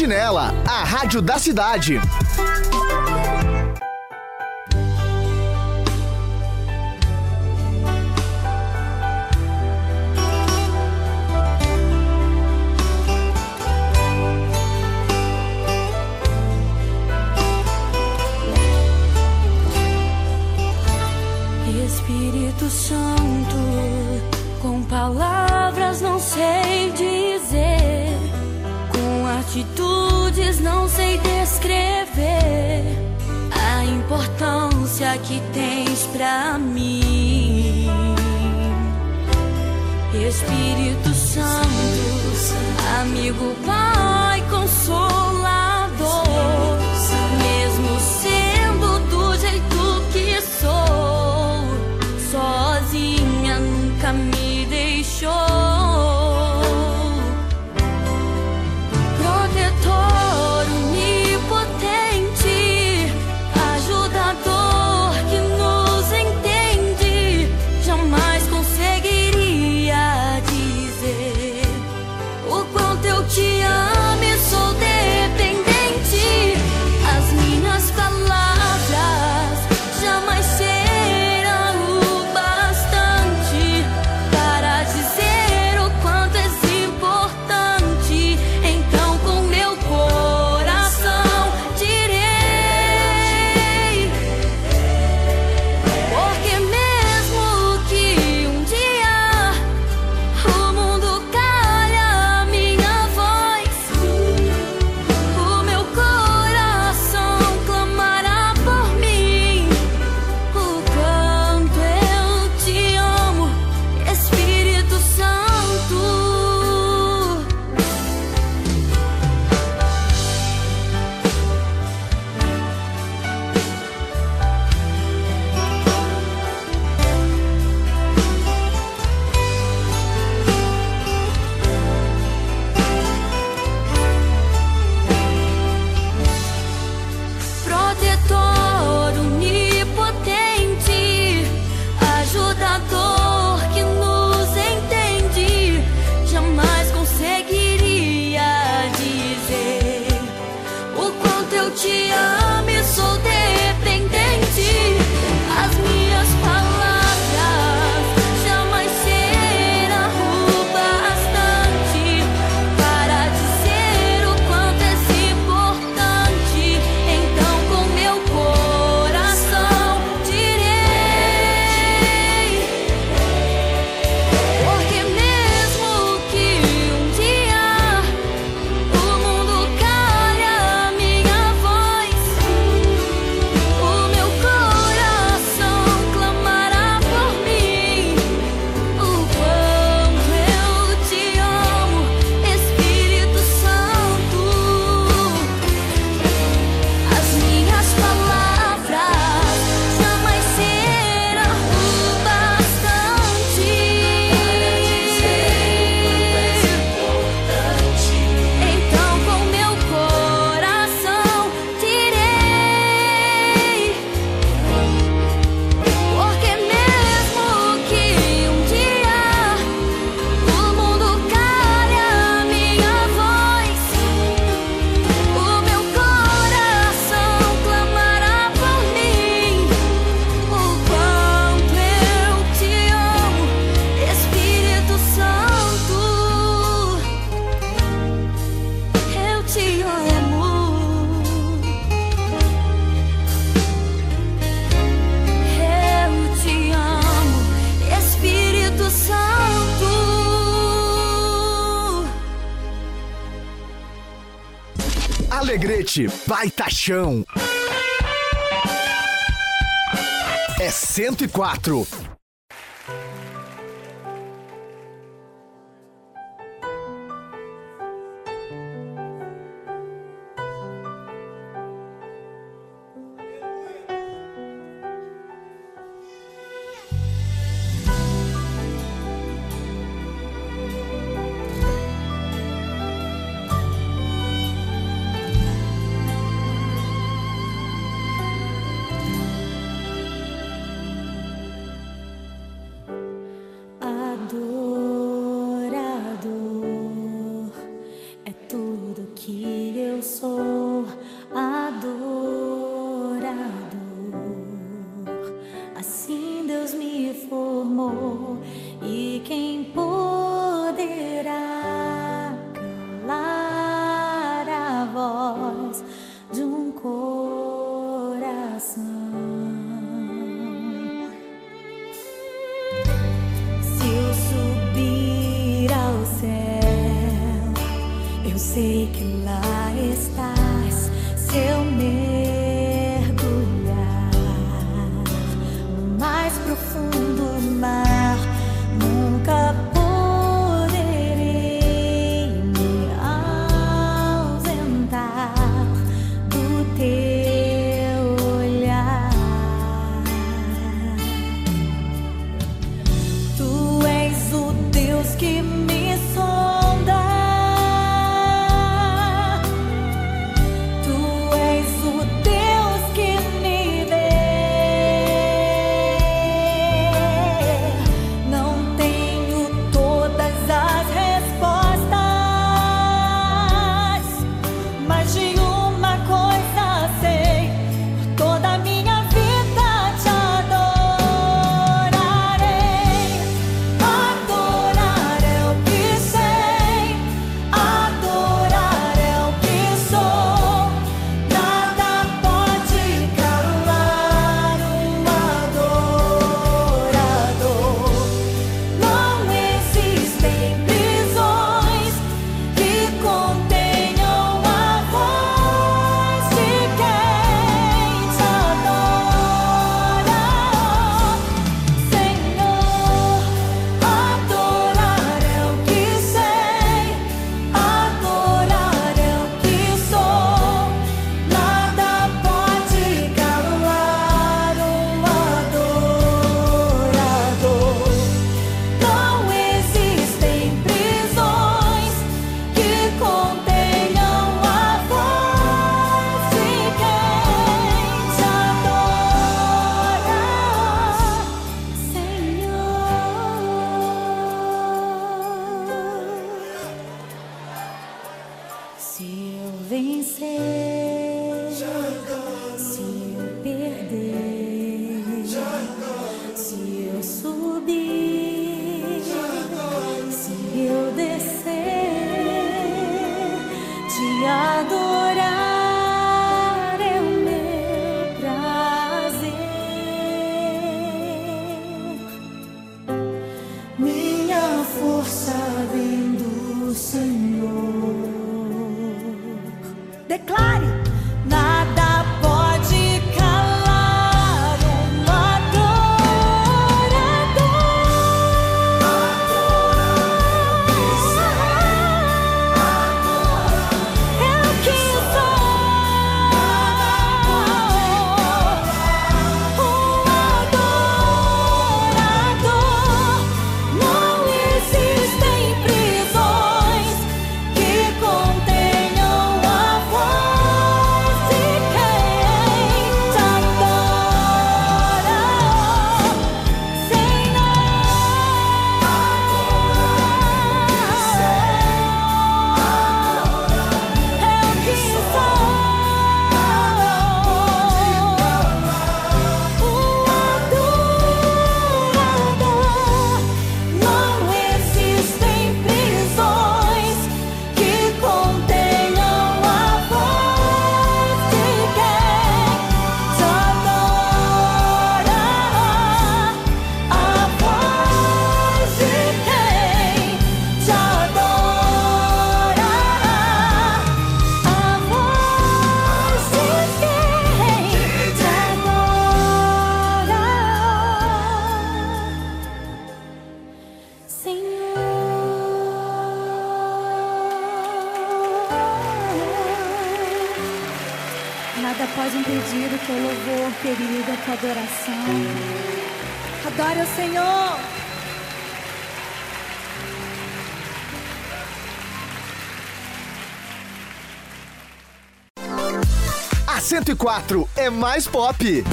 Sentinela, a rádio da cidade. Alegrete, baita chão. É 104. Pode impedir o teu louvor, querida, tua adoração. Adore o Senhor. A 104 é mais pop.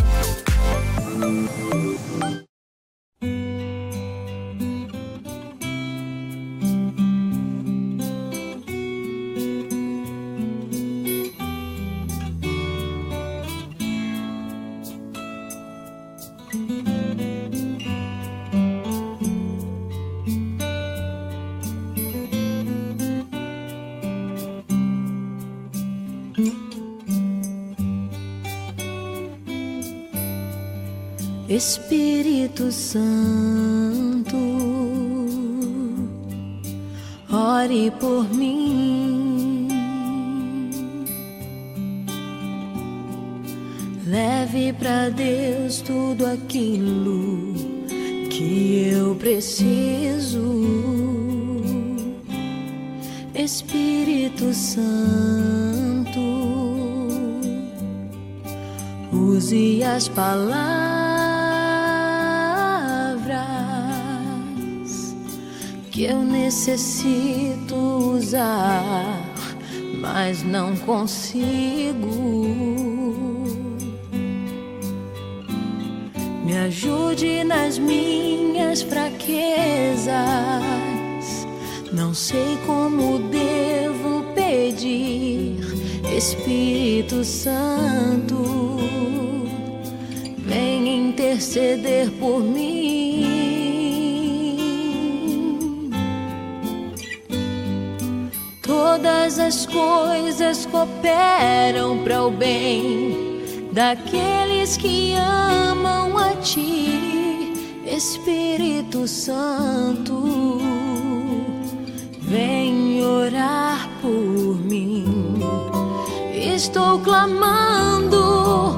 Use as palavras que eu necessito usar, mas não consigo. Me ajude nas minhas fraquezas. Não sei como devo pedir, Espírito Santo, interceder por mim. Todas as coisas cooperam para o bem daqueles que amam a Ti, Espírito Santo. Vem orar por mim. Estou clamando,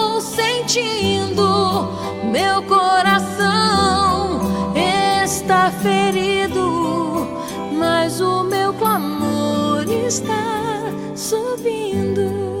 sentindo. Meu coração está ferido, mas o meu clamor está subindo.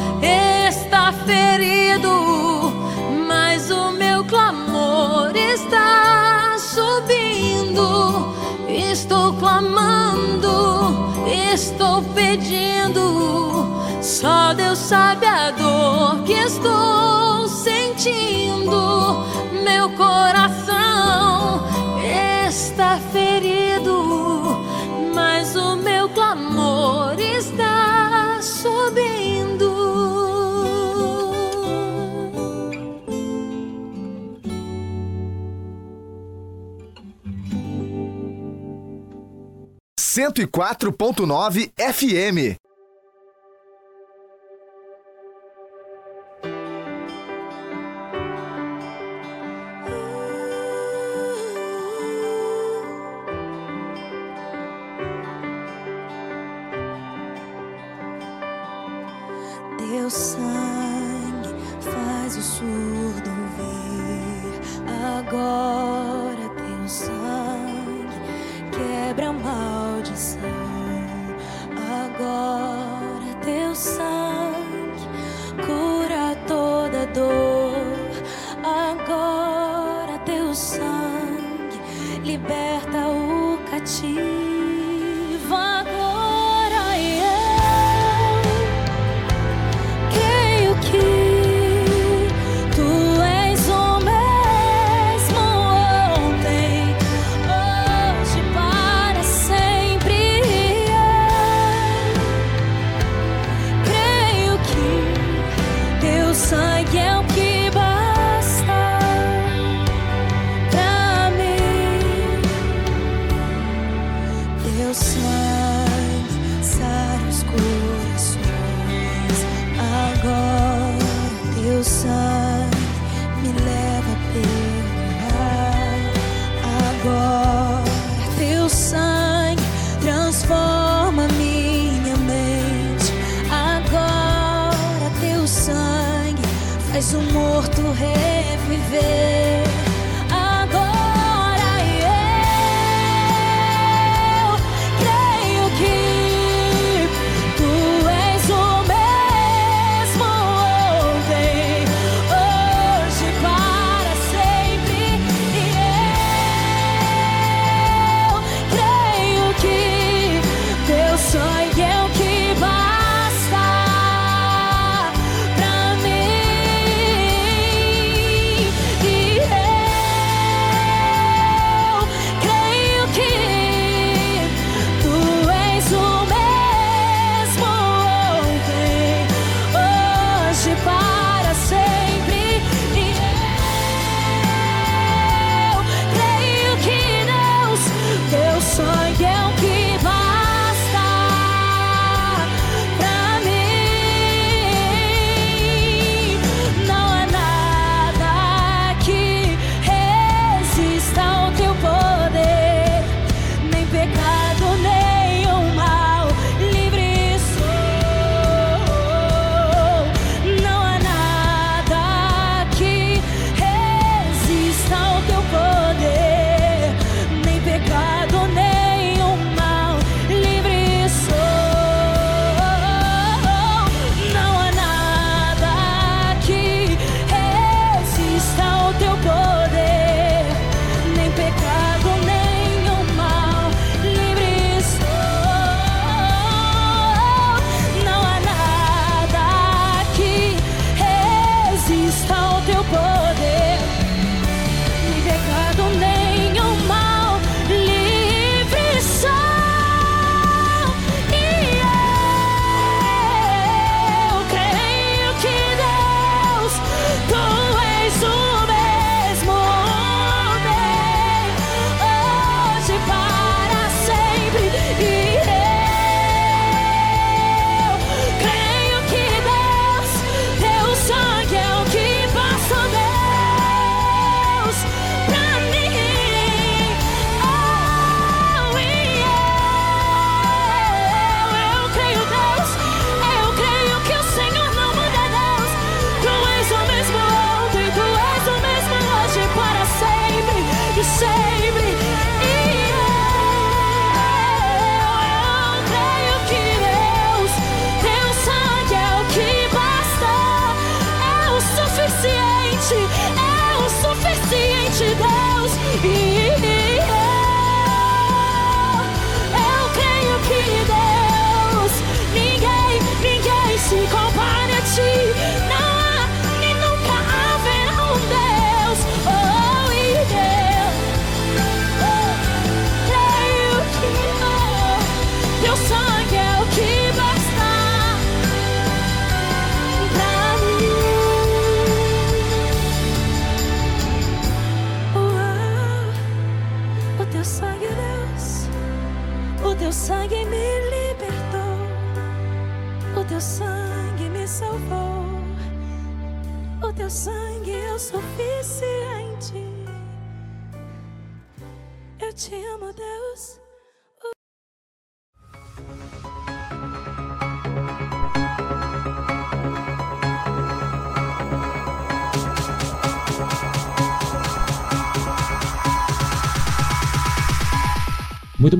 ferido, mas o meu clamor está subindo. Estou clamando, estou pedindo. Só Deus sabe a dor que estou sentindo. Meu coração está ferido, mas o meu clamor está subindo. Cento e quatro ponto nove FM.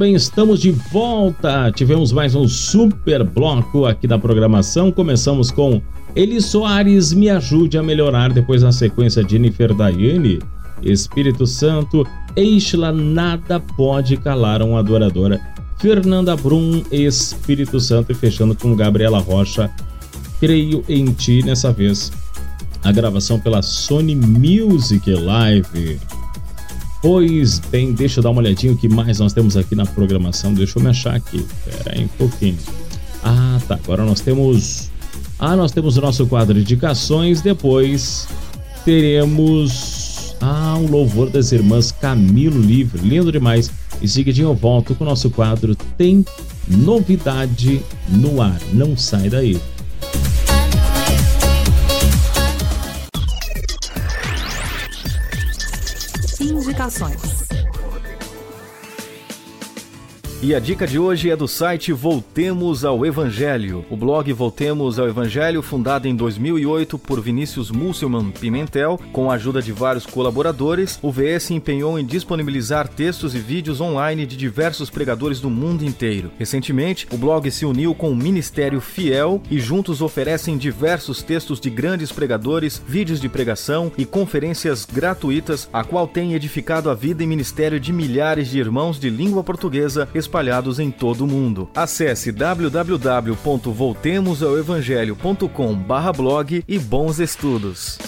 bem, estamos de volta. Tivemos mais um super bloco aqui da programação. Começamos com Eli Soares, Me Ajude a Melhorar, depois na sequência Jennifer Daiane, Espírito Santo, Eixla Nada Pode Calar uma Adoradora, Fernanda Brum, Espírito Santo, e fechando com Gabriela Rocha, Creio em Ti, nessa vez a gravação pela Sony Music Live. Pois bem, deixa eu dar uma olhadinha o que mais nós temos aqui na programação. Deixa eu me achar aqui. Pera aí um pouquinho. Ah, tá. Agora nós temos. Ah, nós temos o nosso quadro de indicações. Depois teremos. Ah, um louvor das irmãs Camilo Livre. Lindo demais. e seguidinho eu volto com o nosso quadro Tem Novidade no Ar. Não sai daí. Comunicações. E a dica de hoje é do site Voltemos ao Evangelho. O blog Voltemos ao Evangelho, fundado em 2008 por Vinícius Musselman Pimentel, com a ajuda de vários colaboradores, o VS se empenhou em disponibilizar textos e vídeos online de diversos pregadores do mundo inteiro. Recentemente, o blog se uniu com o Ministério Fiel e juntos oferecem diversos textos de grandes pregadores, vídeos de pregação e conferências gratuitas, a qual tem edificado a vida e ministério de milhares de irmãos de língua portuguesa espalhados em todo o mundo. Acesse www.voltemosaoevangelho.com/blog e bons estudos.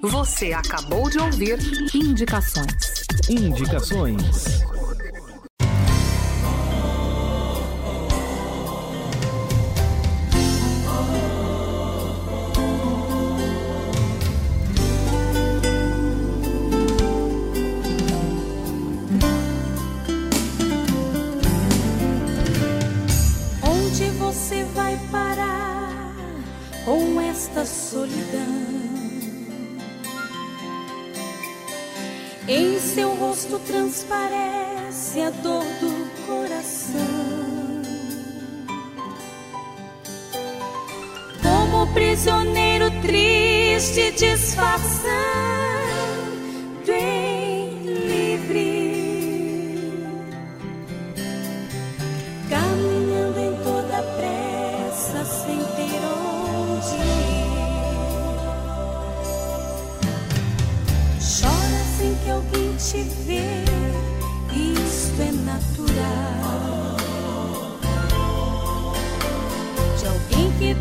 Você acabou de ouvir Indicações. Indicações. Esta solidão. Em seu rosto transparece a dor do coração. Como prisioneiro triste disfarçando.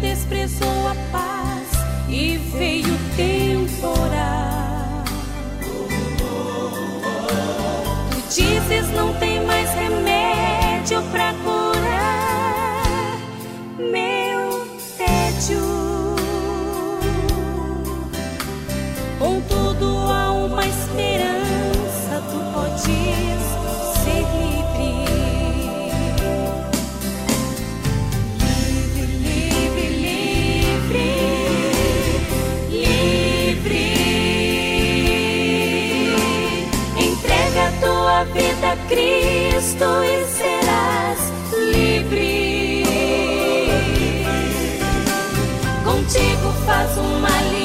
Desprezou a paz e veio temporal. Tu dizes não tem tua vida Cristo e serás livre. Contigo faz uma aliança.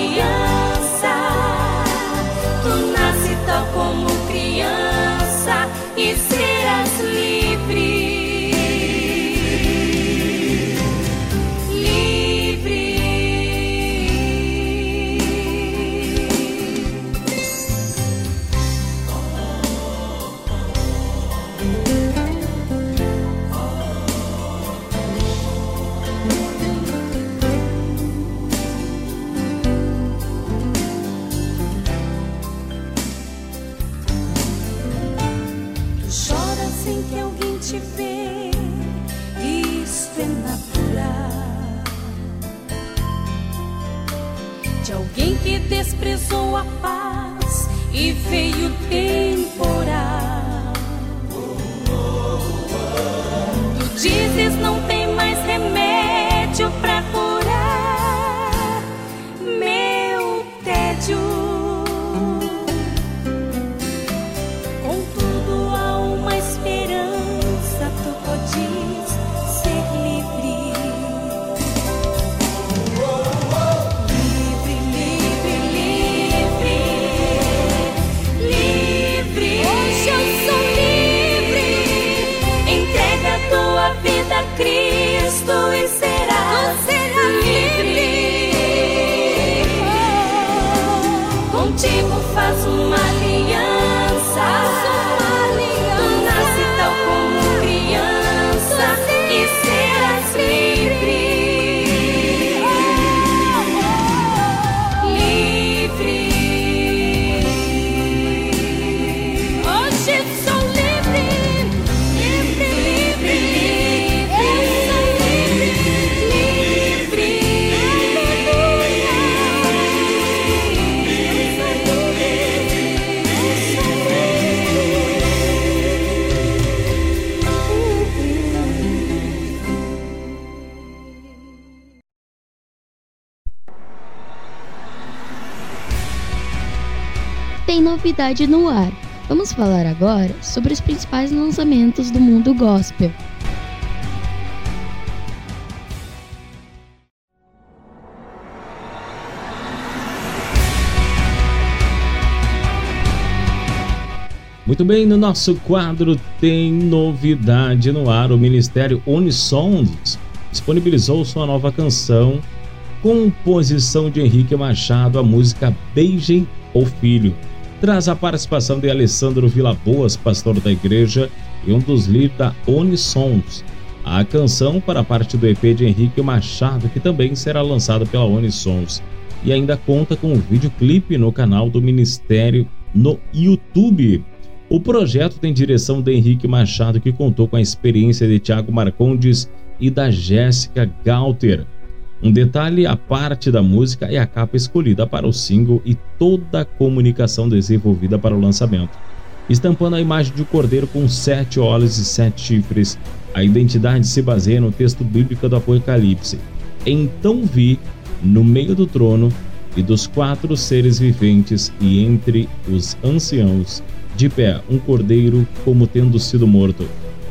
E veio novidade no ar. Vamos falar agora sobre os principais lançamentos do mundo gospel. Muito bem, no nosso quadro tem novidade no ar. O Ministério Unisons disponibilizou sua nova canção, composição de Henrique Machado, a música Beijem o Filho. Traz a participação de Alessandro Vilaboas, pastor da igreja e um dos líderes da Unisons. A canção para parte do EP de Henrique Machado, que também será lançado pela Unisons. E ainda conta com um videoclipe no canal do Ministério no YouTube. O projeto tem direção de Henrique Machado, que contou com a experiência de Tiago Marcondes e da Jéssica Galter. Um detalhe: a parte da música é a capa escolhida para o single e toda a comunicação desenvolvida para o lançamento, estampando a imagem de um cordeiro com sete olhos e sete chifres. A identidade se baseia no texto bíblico do Apocalipse. Então vi, no meio do trono e dos quatro seres viventes e entre os anciãos, de pé um cordeiro como tendo sido morto.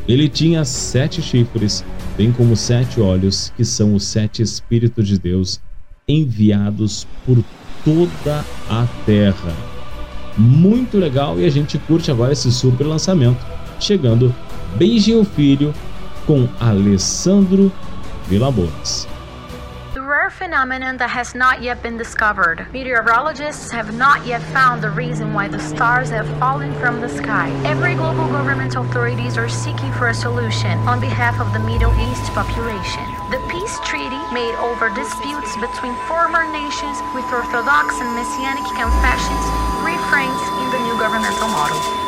Ele tinha sete chifres, bem como sete olhos, que são os sete Espíritos de Deus enviados por toda a terra. Muito legal e a gente curte agora esse super lançamento, chegando Beijinho Filho com Alessandro Vilaboas. rare phenomenon that has not yet been discovered. Meteorologists have not yet found the reason why the stars have fallen from the sky. Every global government authorities are seeking for a solution on behalf of the Middle East population. The peace treaty made over disputes between former nations with Orthodox and Messianic confessions refrains in the new governmental model.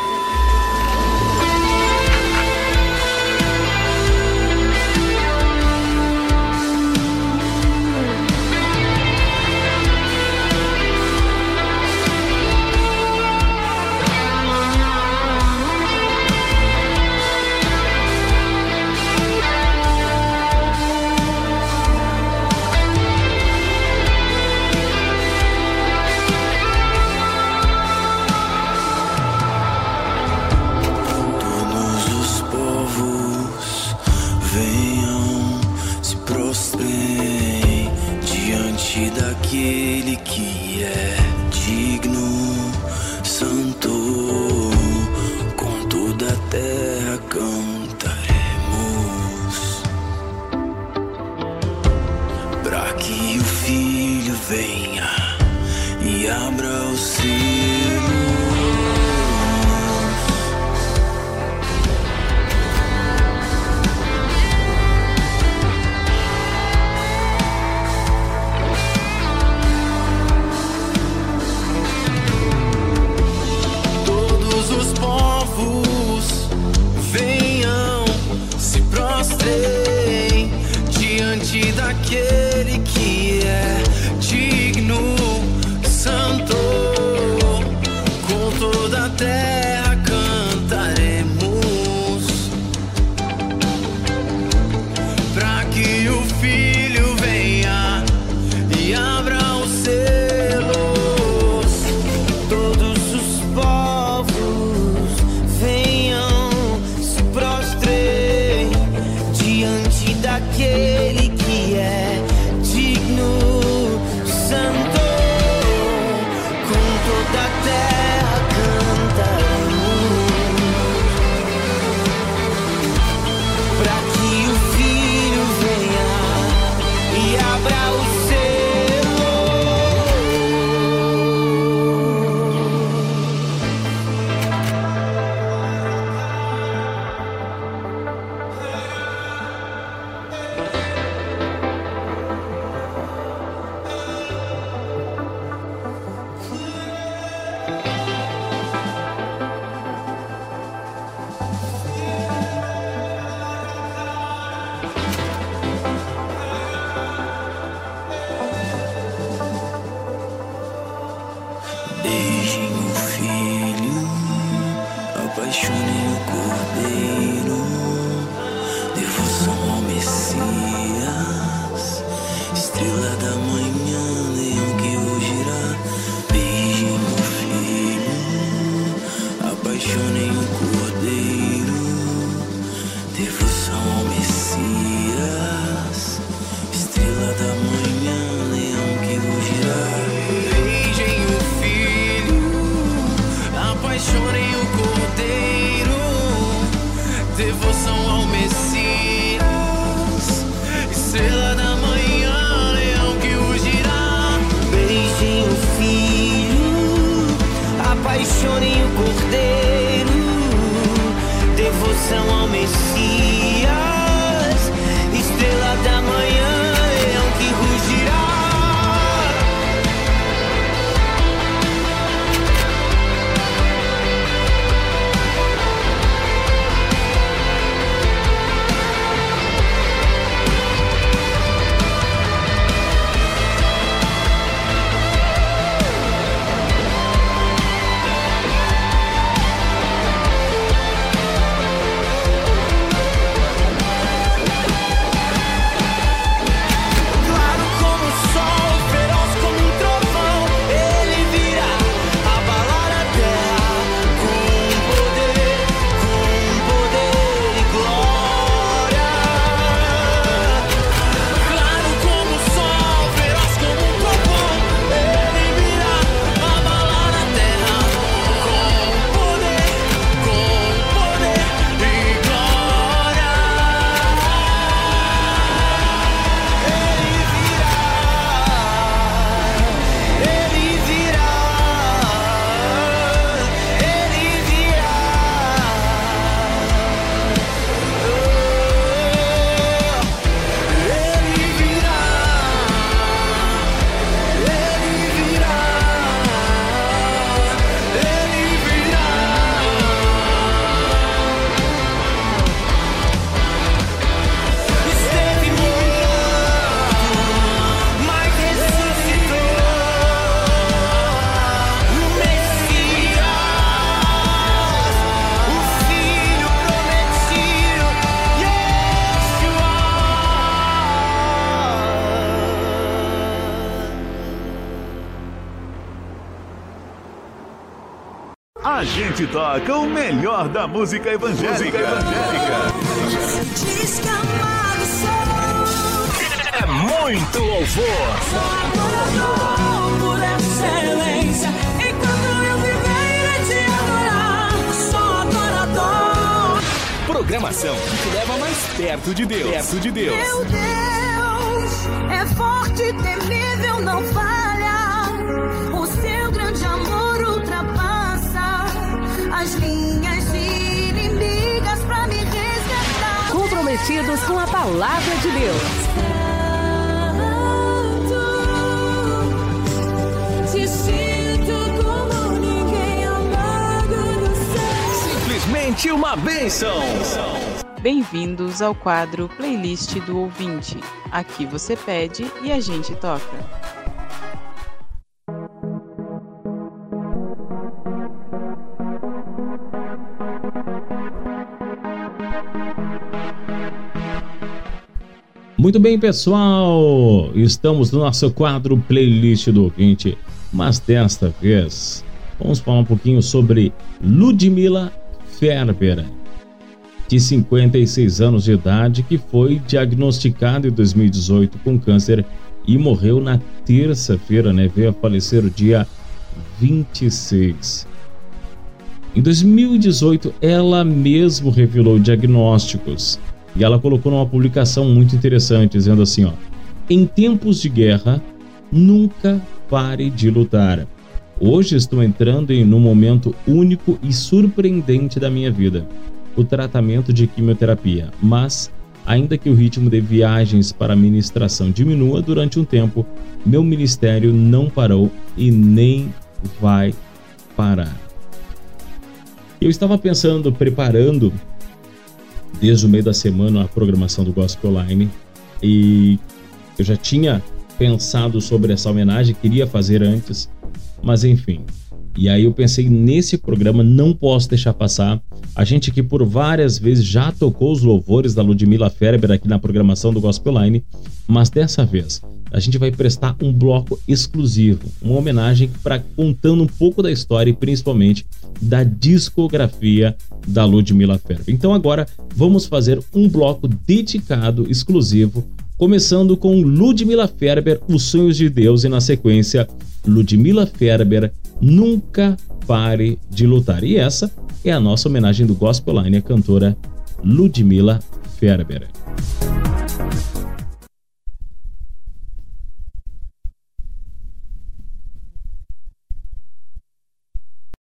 Daquele que é da música evangélica. Música evangélica. É muito louvor. Por excelência. Enquanto eu viver, te adorar. Sou adorador. Programação que te leva mais perto de Deus. Perto de Deus. Meu Deus é forte, temível, não falha. Comprometidos com a palavra de Deus. Te sinto como ninguém amado no céu. Simplesmente uma bênção. Bem-vindos ao quadro Playlist do Ouvinte. Aqui você pede e a gente toca. Muito bem, pessoal! Estamos no nosso quadro Playlist do Ouvinte, mas desta vez vamos falar um pouquinho sobre Ludmila Ferber, de 56 anos de idade, que foi diagnosticada em 2018 com câncer e morreu na terça-feira, né? Veio a falecer o dia 26. Em 2018, ela mesmo revelou diagnósticos e ela colocou numa publicação muito interessante, dizendo assim: ó, em tempos de guerra, nunca pare de lutar. Hoje estou entrando em um momento único e surpreendente da minha vida, o tratamento de quimioterapia. Mas, ainda que o ritmo de viagens para a ministração diminua durante um tempo, meu ministério não parou e nem vai parar. Eu estava pensando, preparando desde o meio da semana a programação do Gospel Online e eu já tinha pensado sobre essa homenagem, queria fazer antes, mas enfim. E aí eu pensei nesse programa não posso deixar passar. A gente que por várias vezes já tocou os louvores da Ludmilla Ferber aqui na programação do Gospel Line, mas dessa vez a gente vai prestar um bloco exclusivo, uma homenagem para contando um pouco da história e principalmente da discografia da Ludmilla Ferber. Então agora vamos fazer um bloco dedicado, exclusivo, começando com Ludmilla Ferber, Os Sonhos de Deus e na sequência Ludmilla Ferber, Nunca Pare de Lutar. E essa é a nossa homenagem do Gospel Line à cantora Ludmilla Ferber.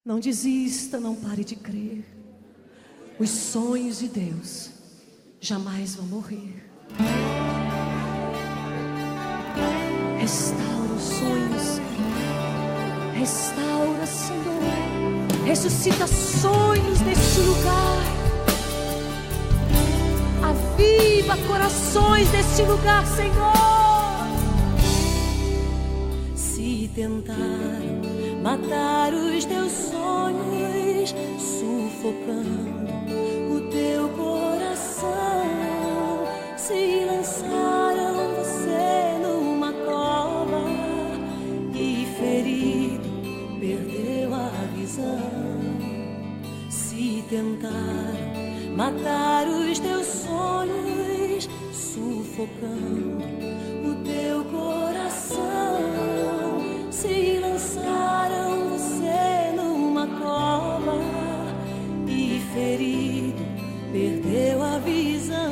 Não desista, não pare de crer. Os sonhos de Deus jamais vão morrer. Restaura os sonhos, restaura, Senhor. Ressuscita sonhos neste lugar. Aviva corações neste lugar, Senhor. Se tentaram matar os teus sonhos, sufocando o teu coração. Se lançaram tentaram matar os teus sonhos, sufocando o teu coração. Se lançaram você numa cova e ferido perdeu a visão.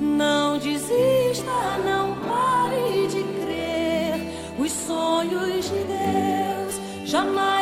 Não desista, não pare de crer. Os sonhos de Deus jamais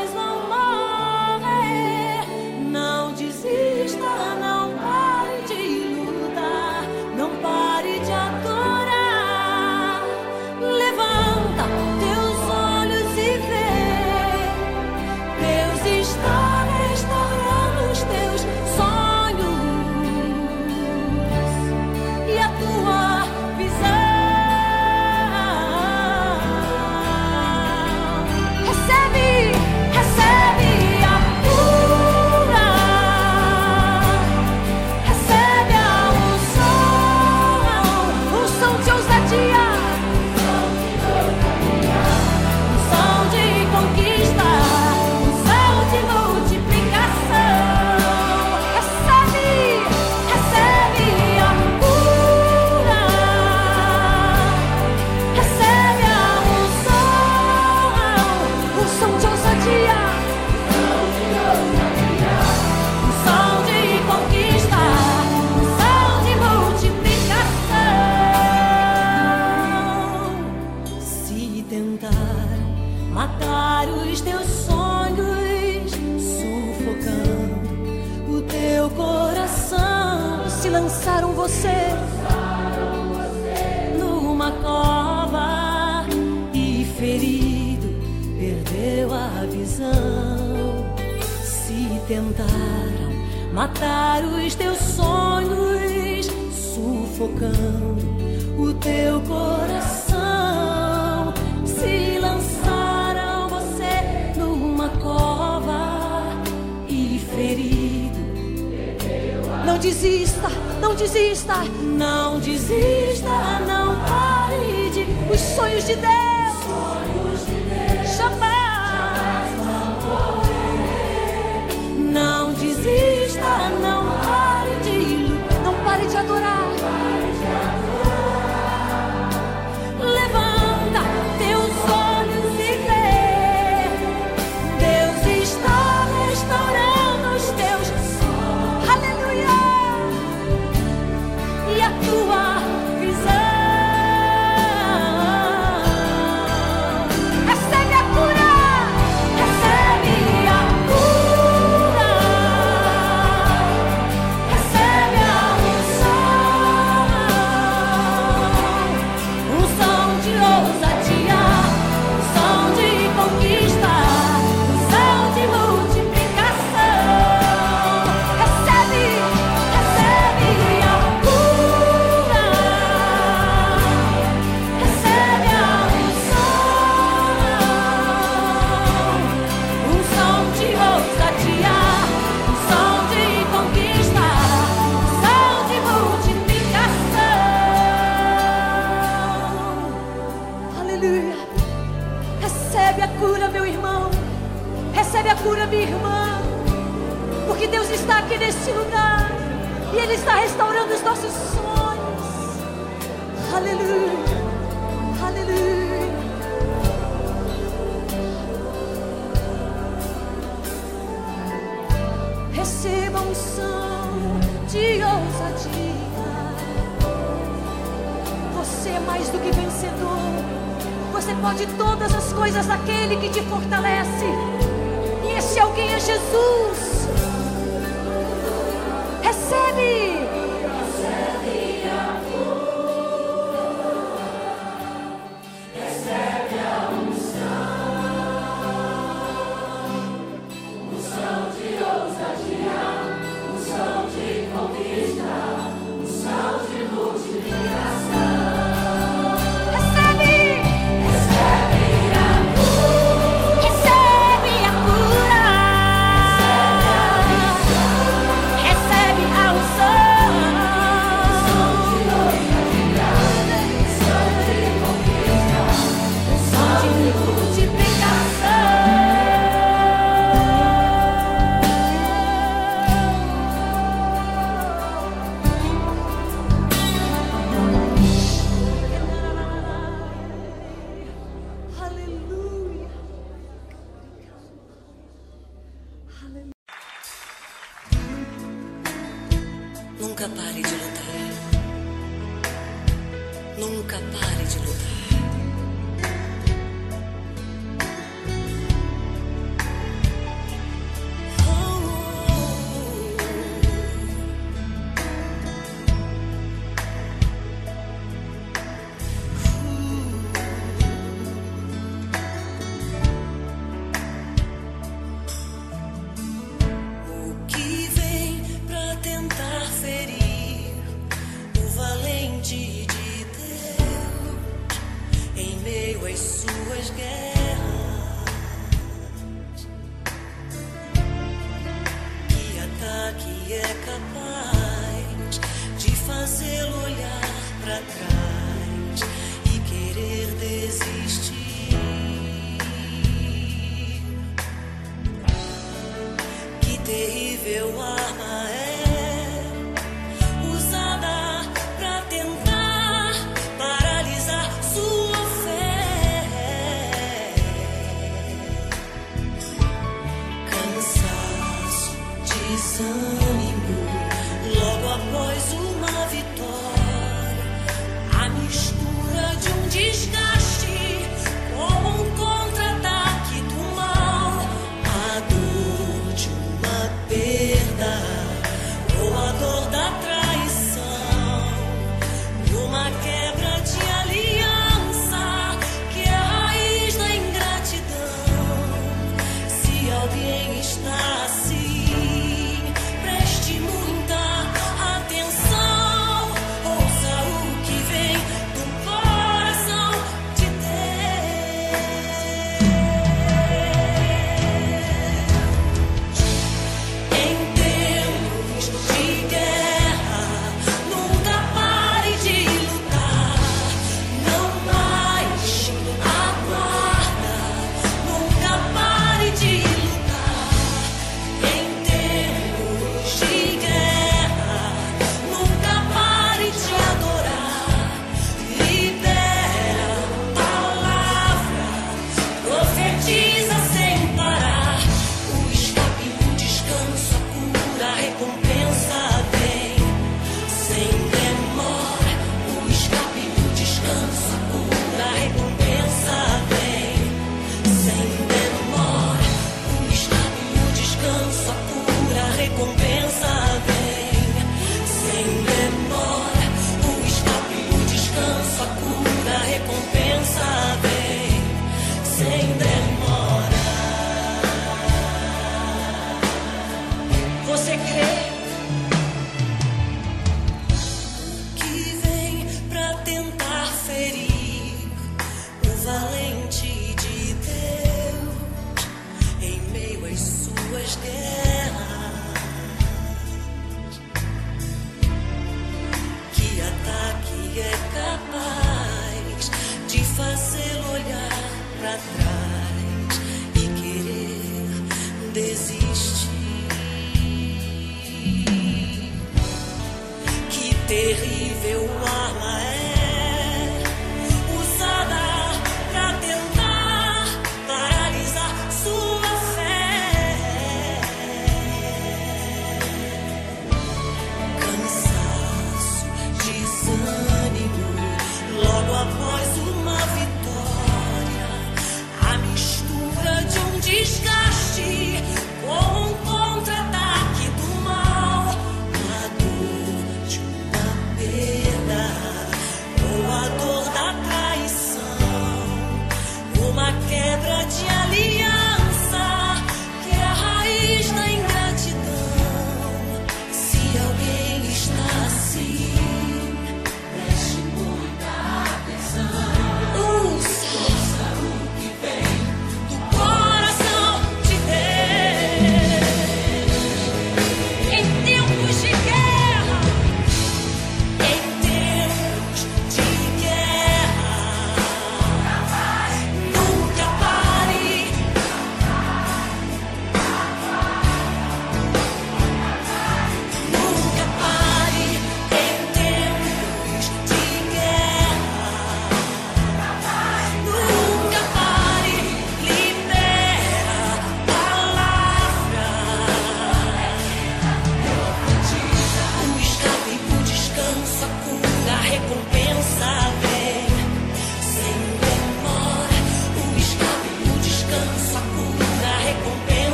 meu amado.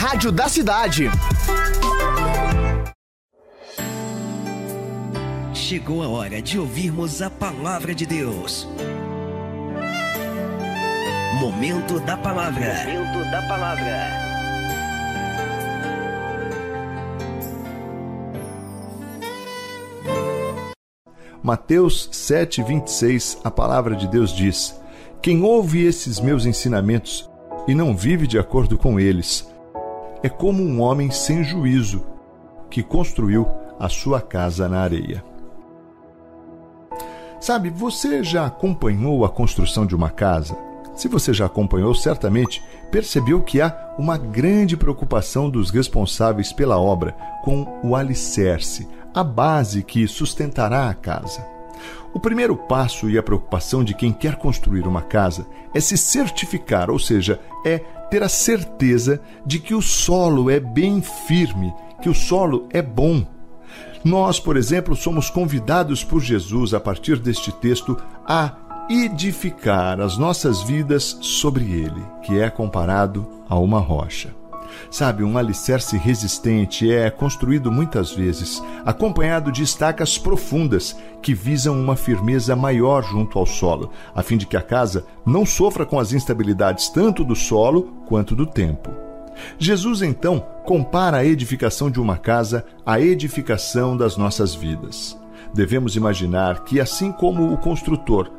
Rádio da cidade. chegou a hora de ouvirmos a palavra de Deus. Momento da palavra. Momento da palavra. Mateus 7:26, a palavra de Deus diz: Quem ouve esses meus ensinamentos e não vive de acordo com eles, é como um homem sem juízo que construiu a sua casa na areia. Sabe, você já acompanhou a construção de uma casa? Se você já acompanhou, certamente percebeu que há uma grande preocupação dos responsáveis pela obra com o alicerce, a base que sustentará a casa. O primeiro passo e a preocupação de quem quer construir uma casa é se certificar, ou seja, é ter a certeza de que o solo é bem firme, que o solo é bom. Nós, por exemplo, somos convidados por Jesus, a partir deste texto, a edificar as nossas vidas sobre ele, que é comparado a uma rocha. Sabe, um alicerce resistente é construído muitas vezes acompanhado de estacas profundas que visam uma firmeza maior junto ao solo, a fim de que a casa não sofra com as instabilidades tanto do solo quanto do tempo. Jesus então compara a edificação de uma casa à edificação das nossas vidas. Devemos imaginar que, assim como o construtor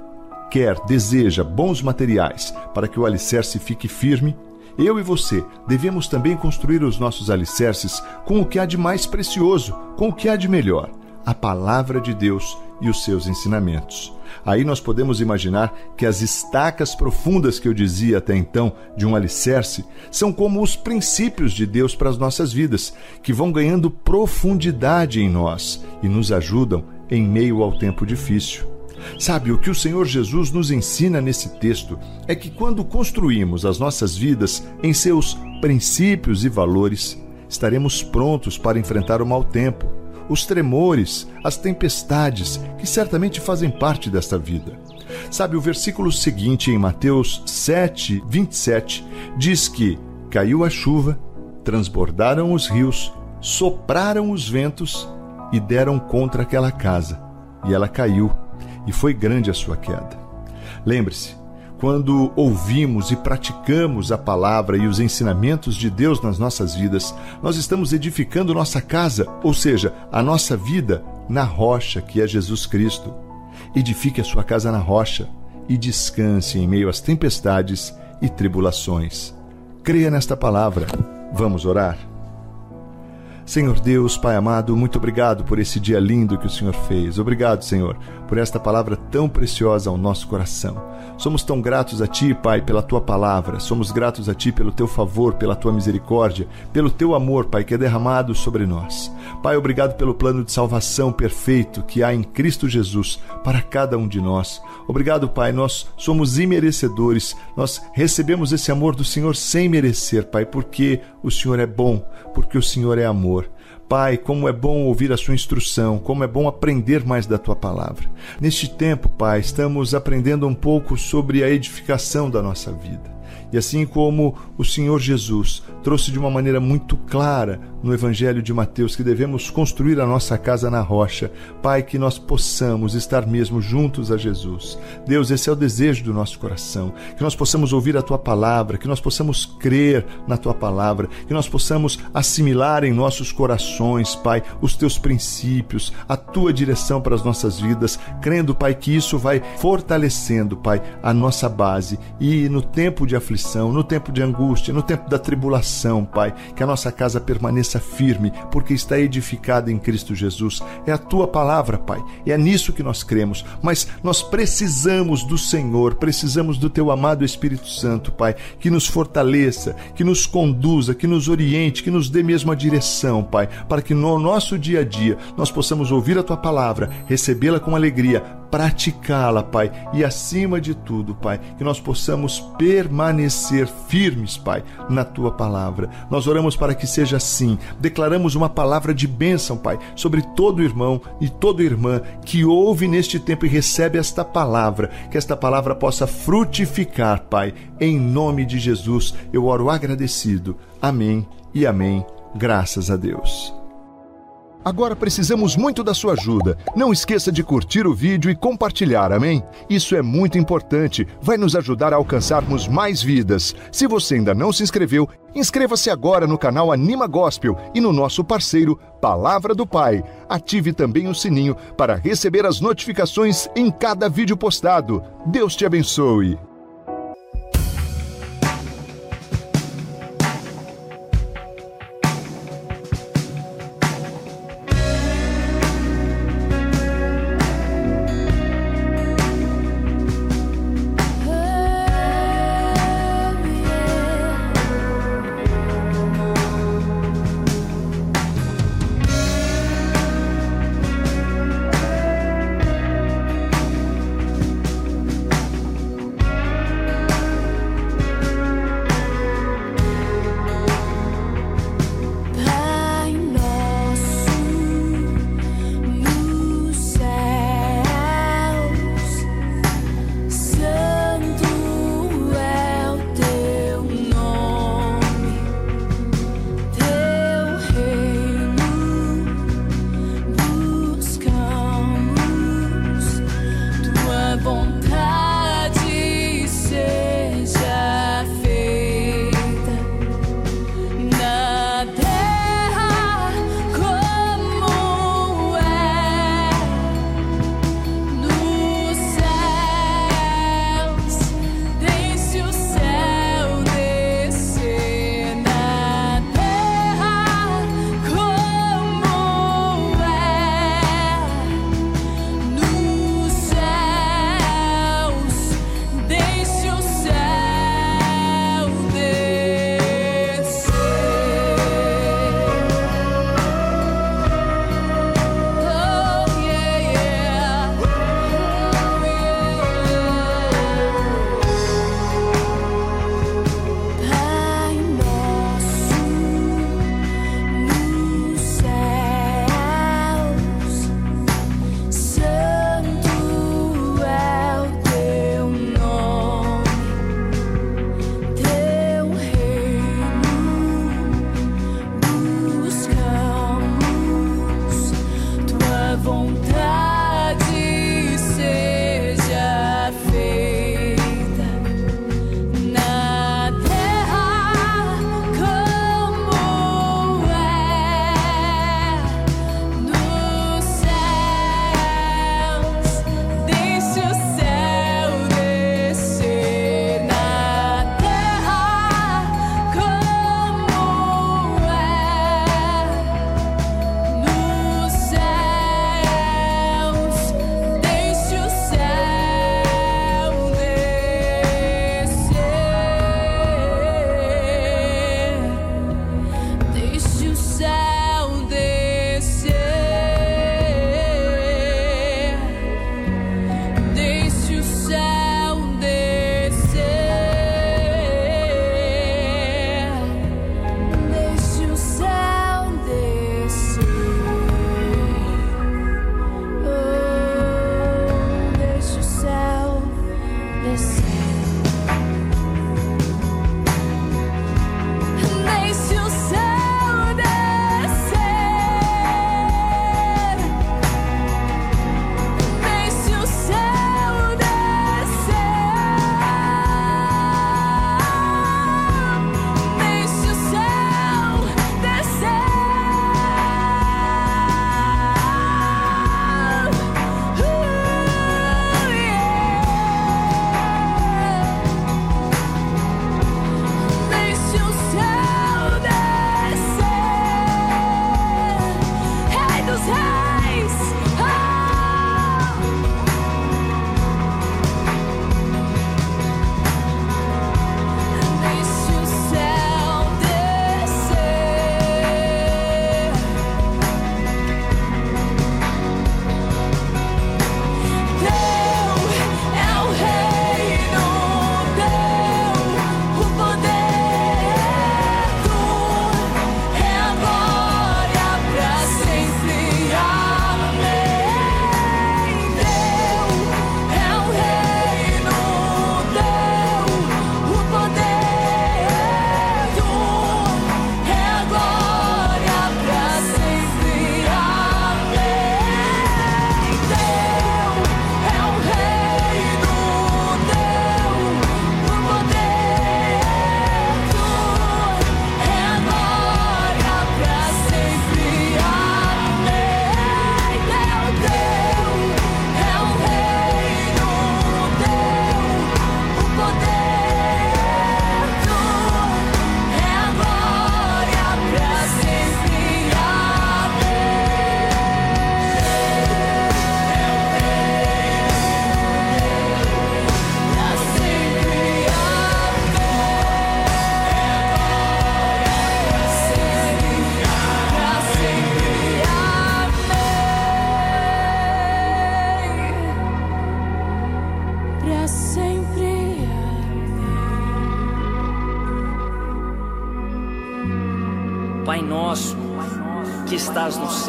quer, deseja bons materiais para que o alicerce fique firme, eu e você devemos também construir os nossos alicerces com o que há de mais precioso, com o que há de melhor, a palavra de Deus e os seus ensinamentos. Aí nós podemos imaginar que as estacas profundas que eu dizia até então de um alicerce são como os princípios de Deus para as nossas vidas, que vão ganhando profundidade em nós e nos ajudam em meio ao tempo difícil. Sabe, o que o Senhor Jesus nos ensina nesse texto é que quando construímos as nossas vidas em seus princípios e valores, estaremos prontos para enfrentar o mau tempo, os tremores, as tempestades que certamente fazem parte desta vida. Sabe, o versículo seguinte em Mateus 7, 27 diz que caiu a chuva, transbordaram os rios, sopraram os ventos e deram contra aquela casa, e ela caiu e foi grande a sua queda. Lembre-se, quando ouvimos e praticamos a palavra e os ensinamentos de Deus nas nossas vidas, nós estamos edificando nossa casa, ou seja, a nossa vida, na rocha que é Jesus Cristo. Edifique a sua casa na rocha e descanse em meio às tempestades e tribulações. Creia nesta palavra. Vamos orar? Senhor Deus, Pai amado, muito obrigado por esse dia lindo que o Senhor fez. Obrigado, Senhor, por esta palavra tão preciosa ao nosso coração. Somos tão gratos a Ti, Pai, pela Tua palavra. Somos gratos a Ti pelo Teu favor, pela Tua misericórdia, pelo Teu amor, Pai, que é derramado sobre nós. Pai, obrigado pelo plano de salvação perfeito que há em Cristo Jesus para cada um de nós. Obrigado, Pai, nós somos imerecedores. Nós recebemos esse amor do Senhor sem merecer, Pai, porque o Senhor é bom, porque o Senhor é amor. Pai, como é bom ouvir a Sua instrução, como é bom aprender mais da Tua palavra. Neste tempo, Pai, estamos aprendendo um pouco sobre a edificação da nossa vida. E assim como o Senhor Jesus trouxe de uma maneira muito clara no Evangelho de Mateus que devemos construir a nossa casa na rocha, Pai, que nós possamos estar mesmo juntos a Jesus. Deus, esse é o desejo do nosso coração, que nós possamos ouvir a Tua palavra, que nós possamos crer na Tua palavra, que nós possamos assimilar em nossos corações, Pai, os Teus princípios, a Tua direção para as nossas vidas, crendo, Pai, que isso vai fortalecendo, Pai, a nossa base. E no tempo de aflição, no tempo de angústia, no tempo da tribulação, Pai, que a nossa casa permaneça firme, porque está edificada em Cristo Jesus. É a tua palavra, Pai. É nisso que nós cremos, mas nós precisamos do Senhor, precisamos do teu amado Espírito Santo, Pai, que nos fortaleça, que nos conduza, que nos oriente, que nos dê mesmo a direção, Pai, para que no nosso dia a dia nós possamos ouvir a tua palavra, recebê-la com alegria, praticá-la, Pai, e acima de tudo, Pai, que nós possamos permanecer firmes, Pai, na tua palavra. Nós oramos para que seja assim. Declaramos uma palavra de bênção, Pai, sobre todo irmão e toda irmã que ouve neste tempo e recebe esta palavra, que esta palavra possa frutificar, Pai, em nome de Jesus. Eu oro agradecido. Amém e amém. Graças a Deus. Agora precisamos muito da sua ajuda. Não esqueça de curtir o vídeo e compartilhar, amém? Isso é muito importante, vai nos ajudar a alcançarmos mais vidas. Se você ainda não se inscreveu, inscreva-se agora no canal Anima Gospel e no nosso parceiro Palavra do Pai. Ative também o sininho para receber as notificações em cada vídeo postado. Deus te abençoe.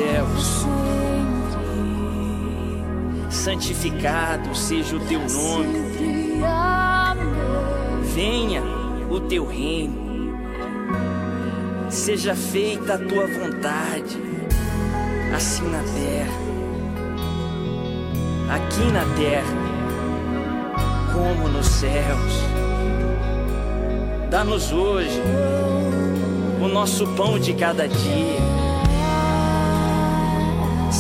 Céus. Santificado seja o teu nome. Venha o teu reino. Seja feita a tua vontade, assim na terra, aqui na terra, como nos céus. Dá-nos hoje o nosso pão de cada dia.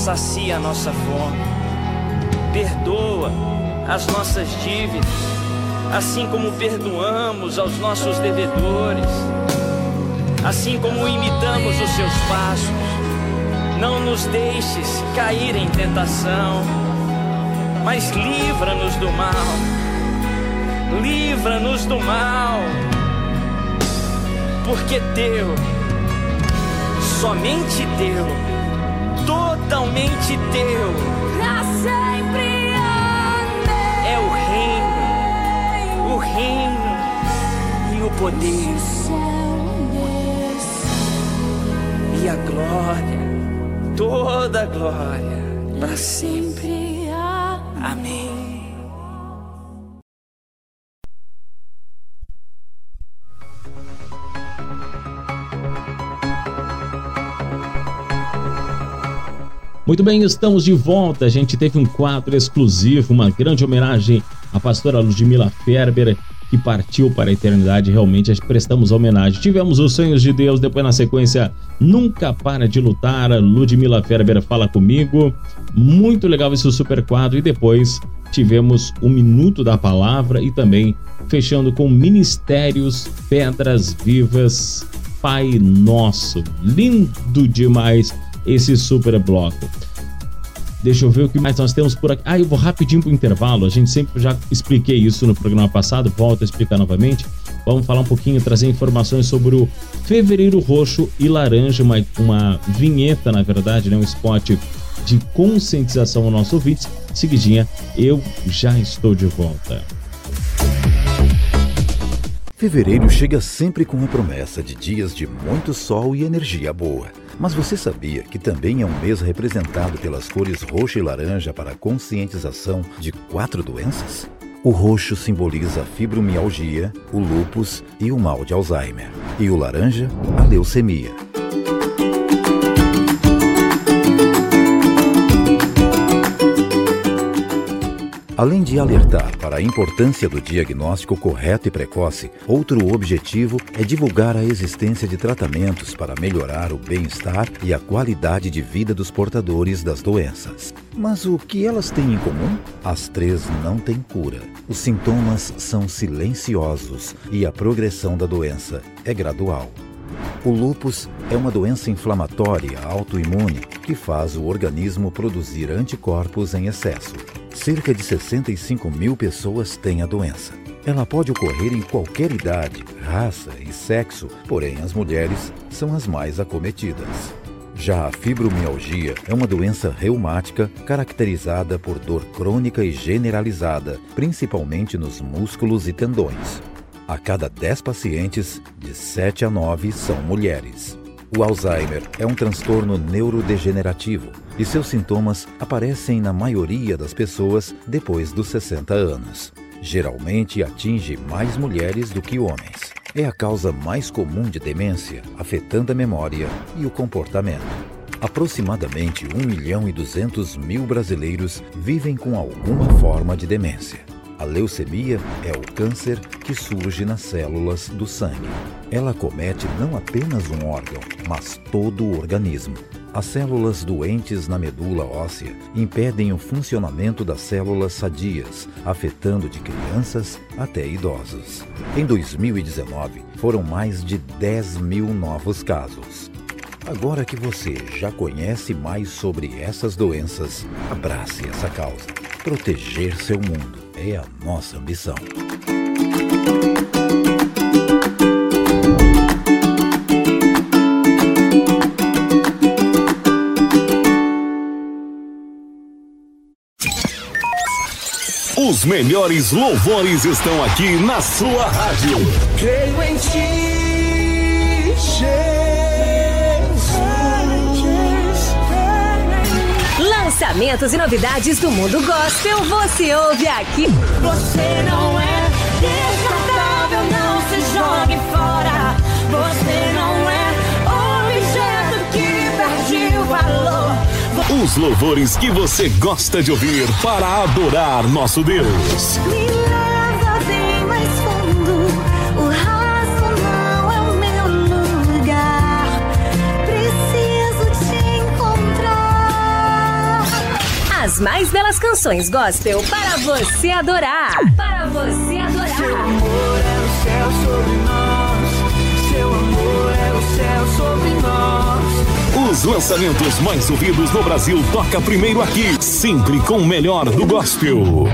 Sacia a nossa fome. Perdoa as nossas dívidas, assim como perdoamos aos nossos devedores, assim como imitamos os seus passos. Não nos deixes cair em tentação, mas livra-nos do mal. Livra-nos do mal porque teu, somente teu, totalmente teu, Pra sempre é o reino, o reino e o poder. E a glória, toda a glória. Para sempre. Muito bem, estamos de volta. A gente teve um quadro exclusivo, uma grande homenagem à pastora Ludmila Ferber, que partiu para a eternidade. Realmente prestamos homenagem. Tivemos os sonhos de Deus, depois na sequência, Nunca Para de Lutar. Ludmila Ferber fala comigo. Muito legal esse super quadro. E depois tivemos o Minuto da Palavra e também fechando com Ministérios Pedras Vivas. Pai Nosso. Lindo demais esse super bloco. Deixa eu ver o que mais nós temos por aqui. Ah, eu vou rapidinho pro intervalo. A gente sempre já expliquei isso no programa passado, volto a explicar novamente. Vamos falar um pouquinho, trazer informações sobre o Fevereiro Roxo e Laranja, uma, uma vinheta, na verdade, né? um spot de conscientização aos nossos ouvintes. Seguidinha, eu já estou de volta. Fevereiro chega sempre com a promessa de dias de muito sol e energia boa. Mas você sabia que também é um mês representado pelas cores roxo e laranja para conscientização de quatro doenças? O roxo simboliza a fibromialgia, o lúpus e o mal de Alzheimer. E o laranja, a leucemia. Além de alertar para a importância do diagnóstico correto e precoce, outro objetivo é divulgar a existência de tratamentos para melhorar o bem-estar e a qualidade de vida dos portadores das doenças. Mas o que elas têm em comum? As três não têm cura. Os sintomas são silenciosos e a progressão da doença é gradual. O lúpus é uma doença inflamatória autoimune que faz o organismo produzir anticorpos em excesso. Cerca de 65 mil pessoas têm a doença. Ela pode ocorrer em qualquer idade, raça e sexo, porém as mulheres são as mais acometidas. Já a fibromialgia é uma doença reumática caracterizada por dor crônica e generalizada, principalmente nos músculos e tendões. A cada 10 pacientes, de 7 a 9 são mulheres. O Alzheimer é um transtorno neurodegenerativo e seus sintomas aparecem na maioria das pessoas depois dos 60 anos. Geralmente atinge mais mulheres do que homens. É a causa mais comum de demência, afetando a memória e o comportamento. Aproximadamente 1 milhão e 200 mil brasileiros vivem com alguma forma de demência. A leucemia é o câncer que surge nas células do sangue. Ela comete não apenas um órgão, mas todo o organismo. As células doentes na medula óssea impedem o funcionamento das células sadias, afetando de crianças até idosos. Em 2019, foram mais de 10 mil novos casos. Agora que você já conhece mais sobre essas doenças, abrace essa causa. Proteger seu mundo é a nossa ambição. Os melhores louvores estão aqui na sua rádio. Creio em ti, Lançamentos e novidades do mundo gospel você ouve aqui. Você não é descartável, não se jogue fora. Você não é objeto que perde o valor. Os louvores que você gosta de ouvir para adorar nosso Deus. Mais belas canções gospel para você adorar. Para você adorar. Seu amor é o céu sobre nós. Seu amor é o céu sobre nós. Os lançamentos mais ouvidos no Brasil toca primeiro aqui, sempre com o melhor do gospel.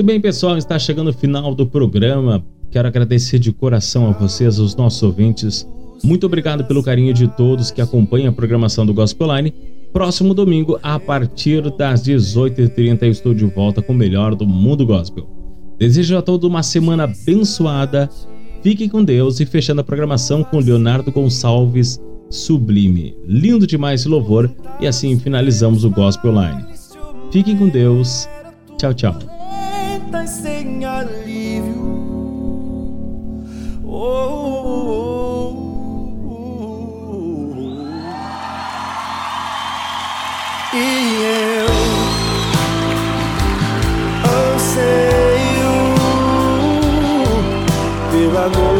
Muito bem, pessoal, está chegando o final do programa. Quero agradecer de coração a vocês, os nossos ouvintes. Muito obrigado pelo carinho de todos que acompanham a programação do Gospel Line. Próximo domingo, a partir das 18h30, eu estou de volta com o melhor do mundo gospel. Desejo a todos uma semana abençoada. Fique com Deus e fechando a programação com Leonardo Gonçalves Sublime. Lindo demais esse louvor e assim finalizamos o Gospel Line. Fiquem com Deus. Tchau, tchau. Tá sem alívio. Oh, oh, oh, oh. E eu anseio pela noite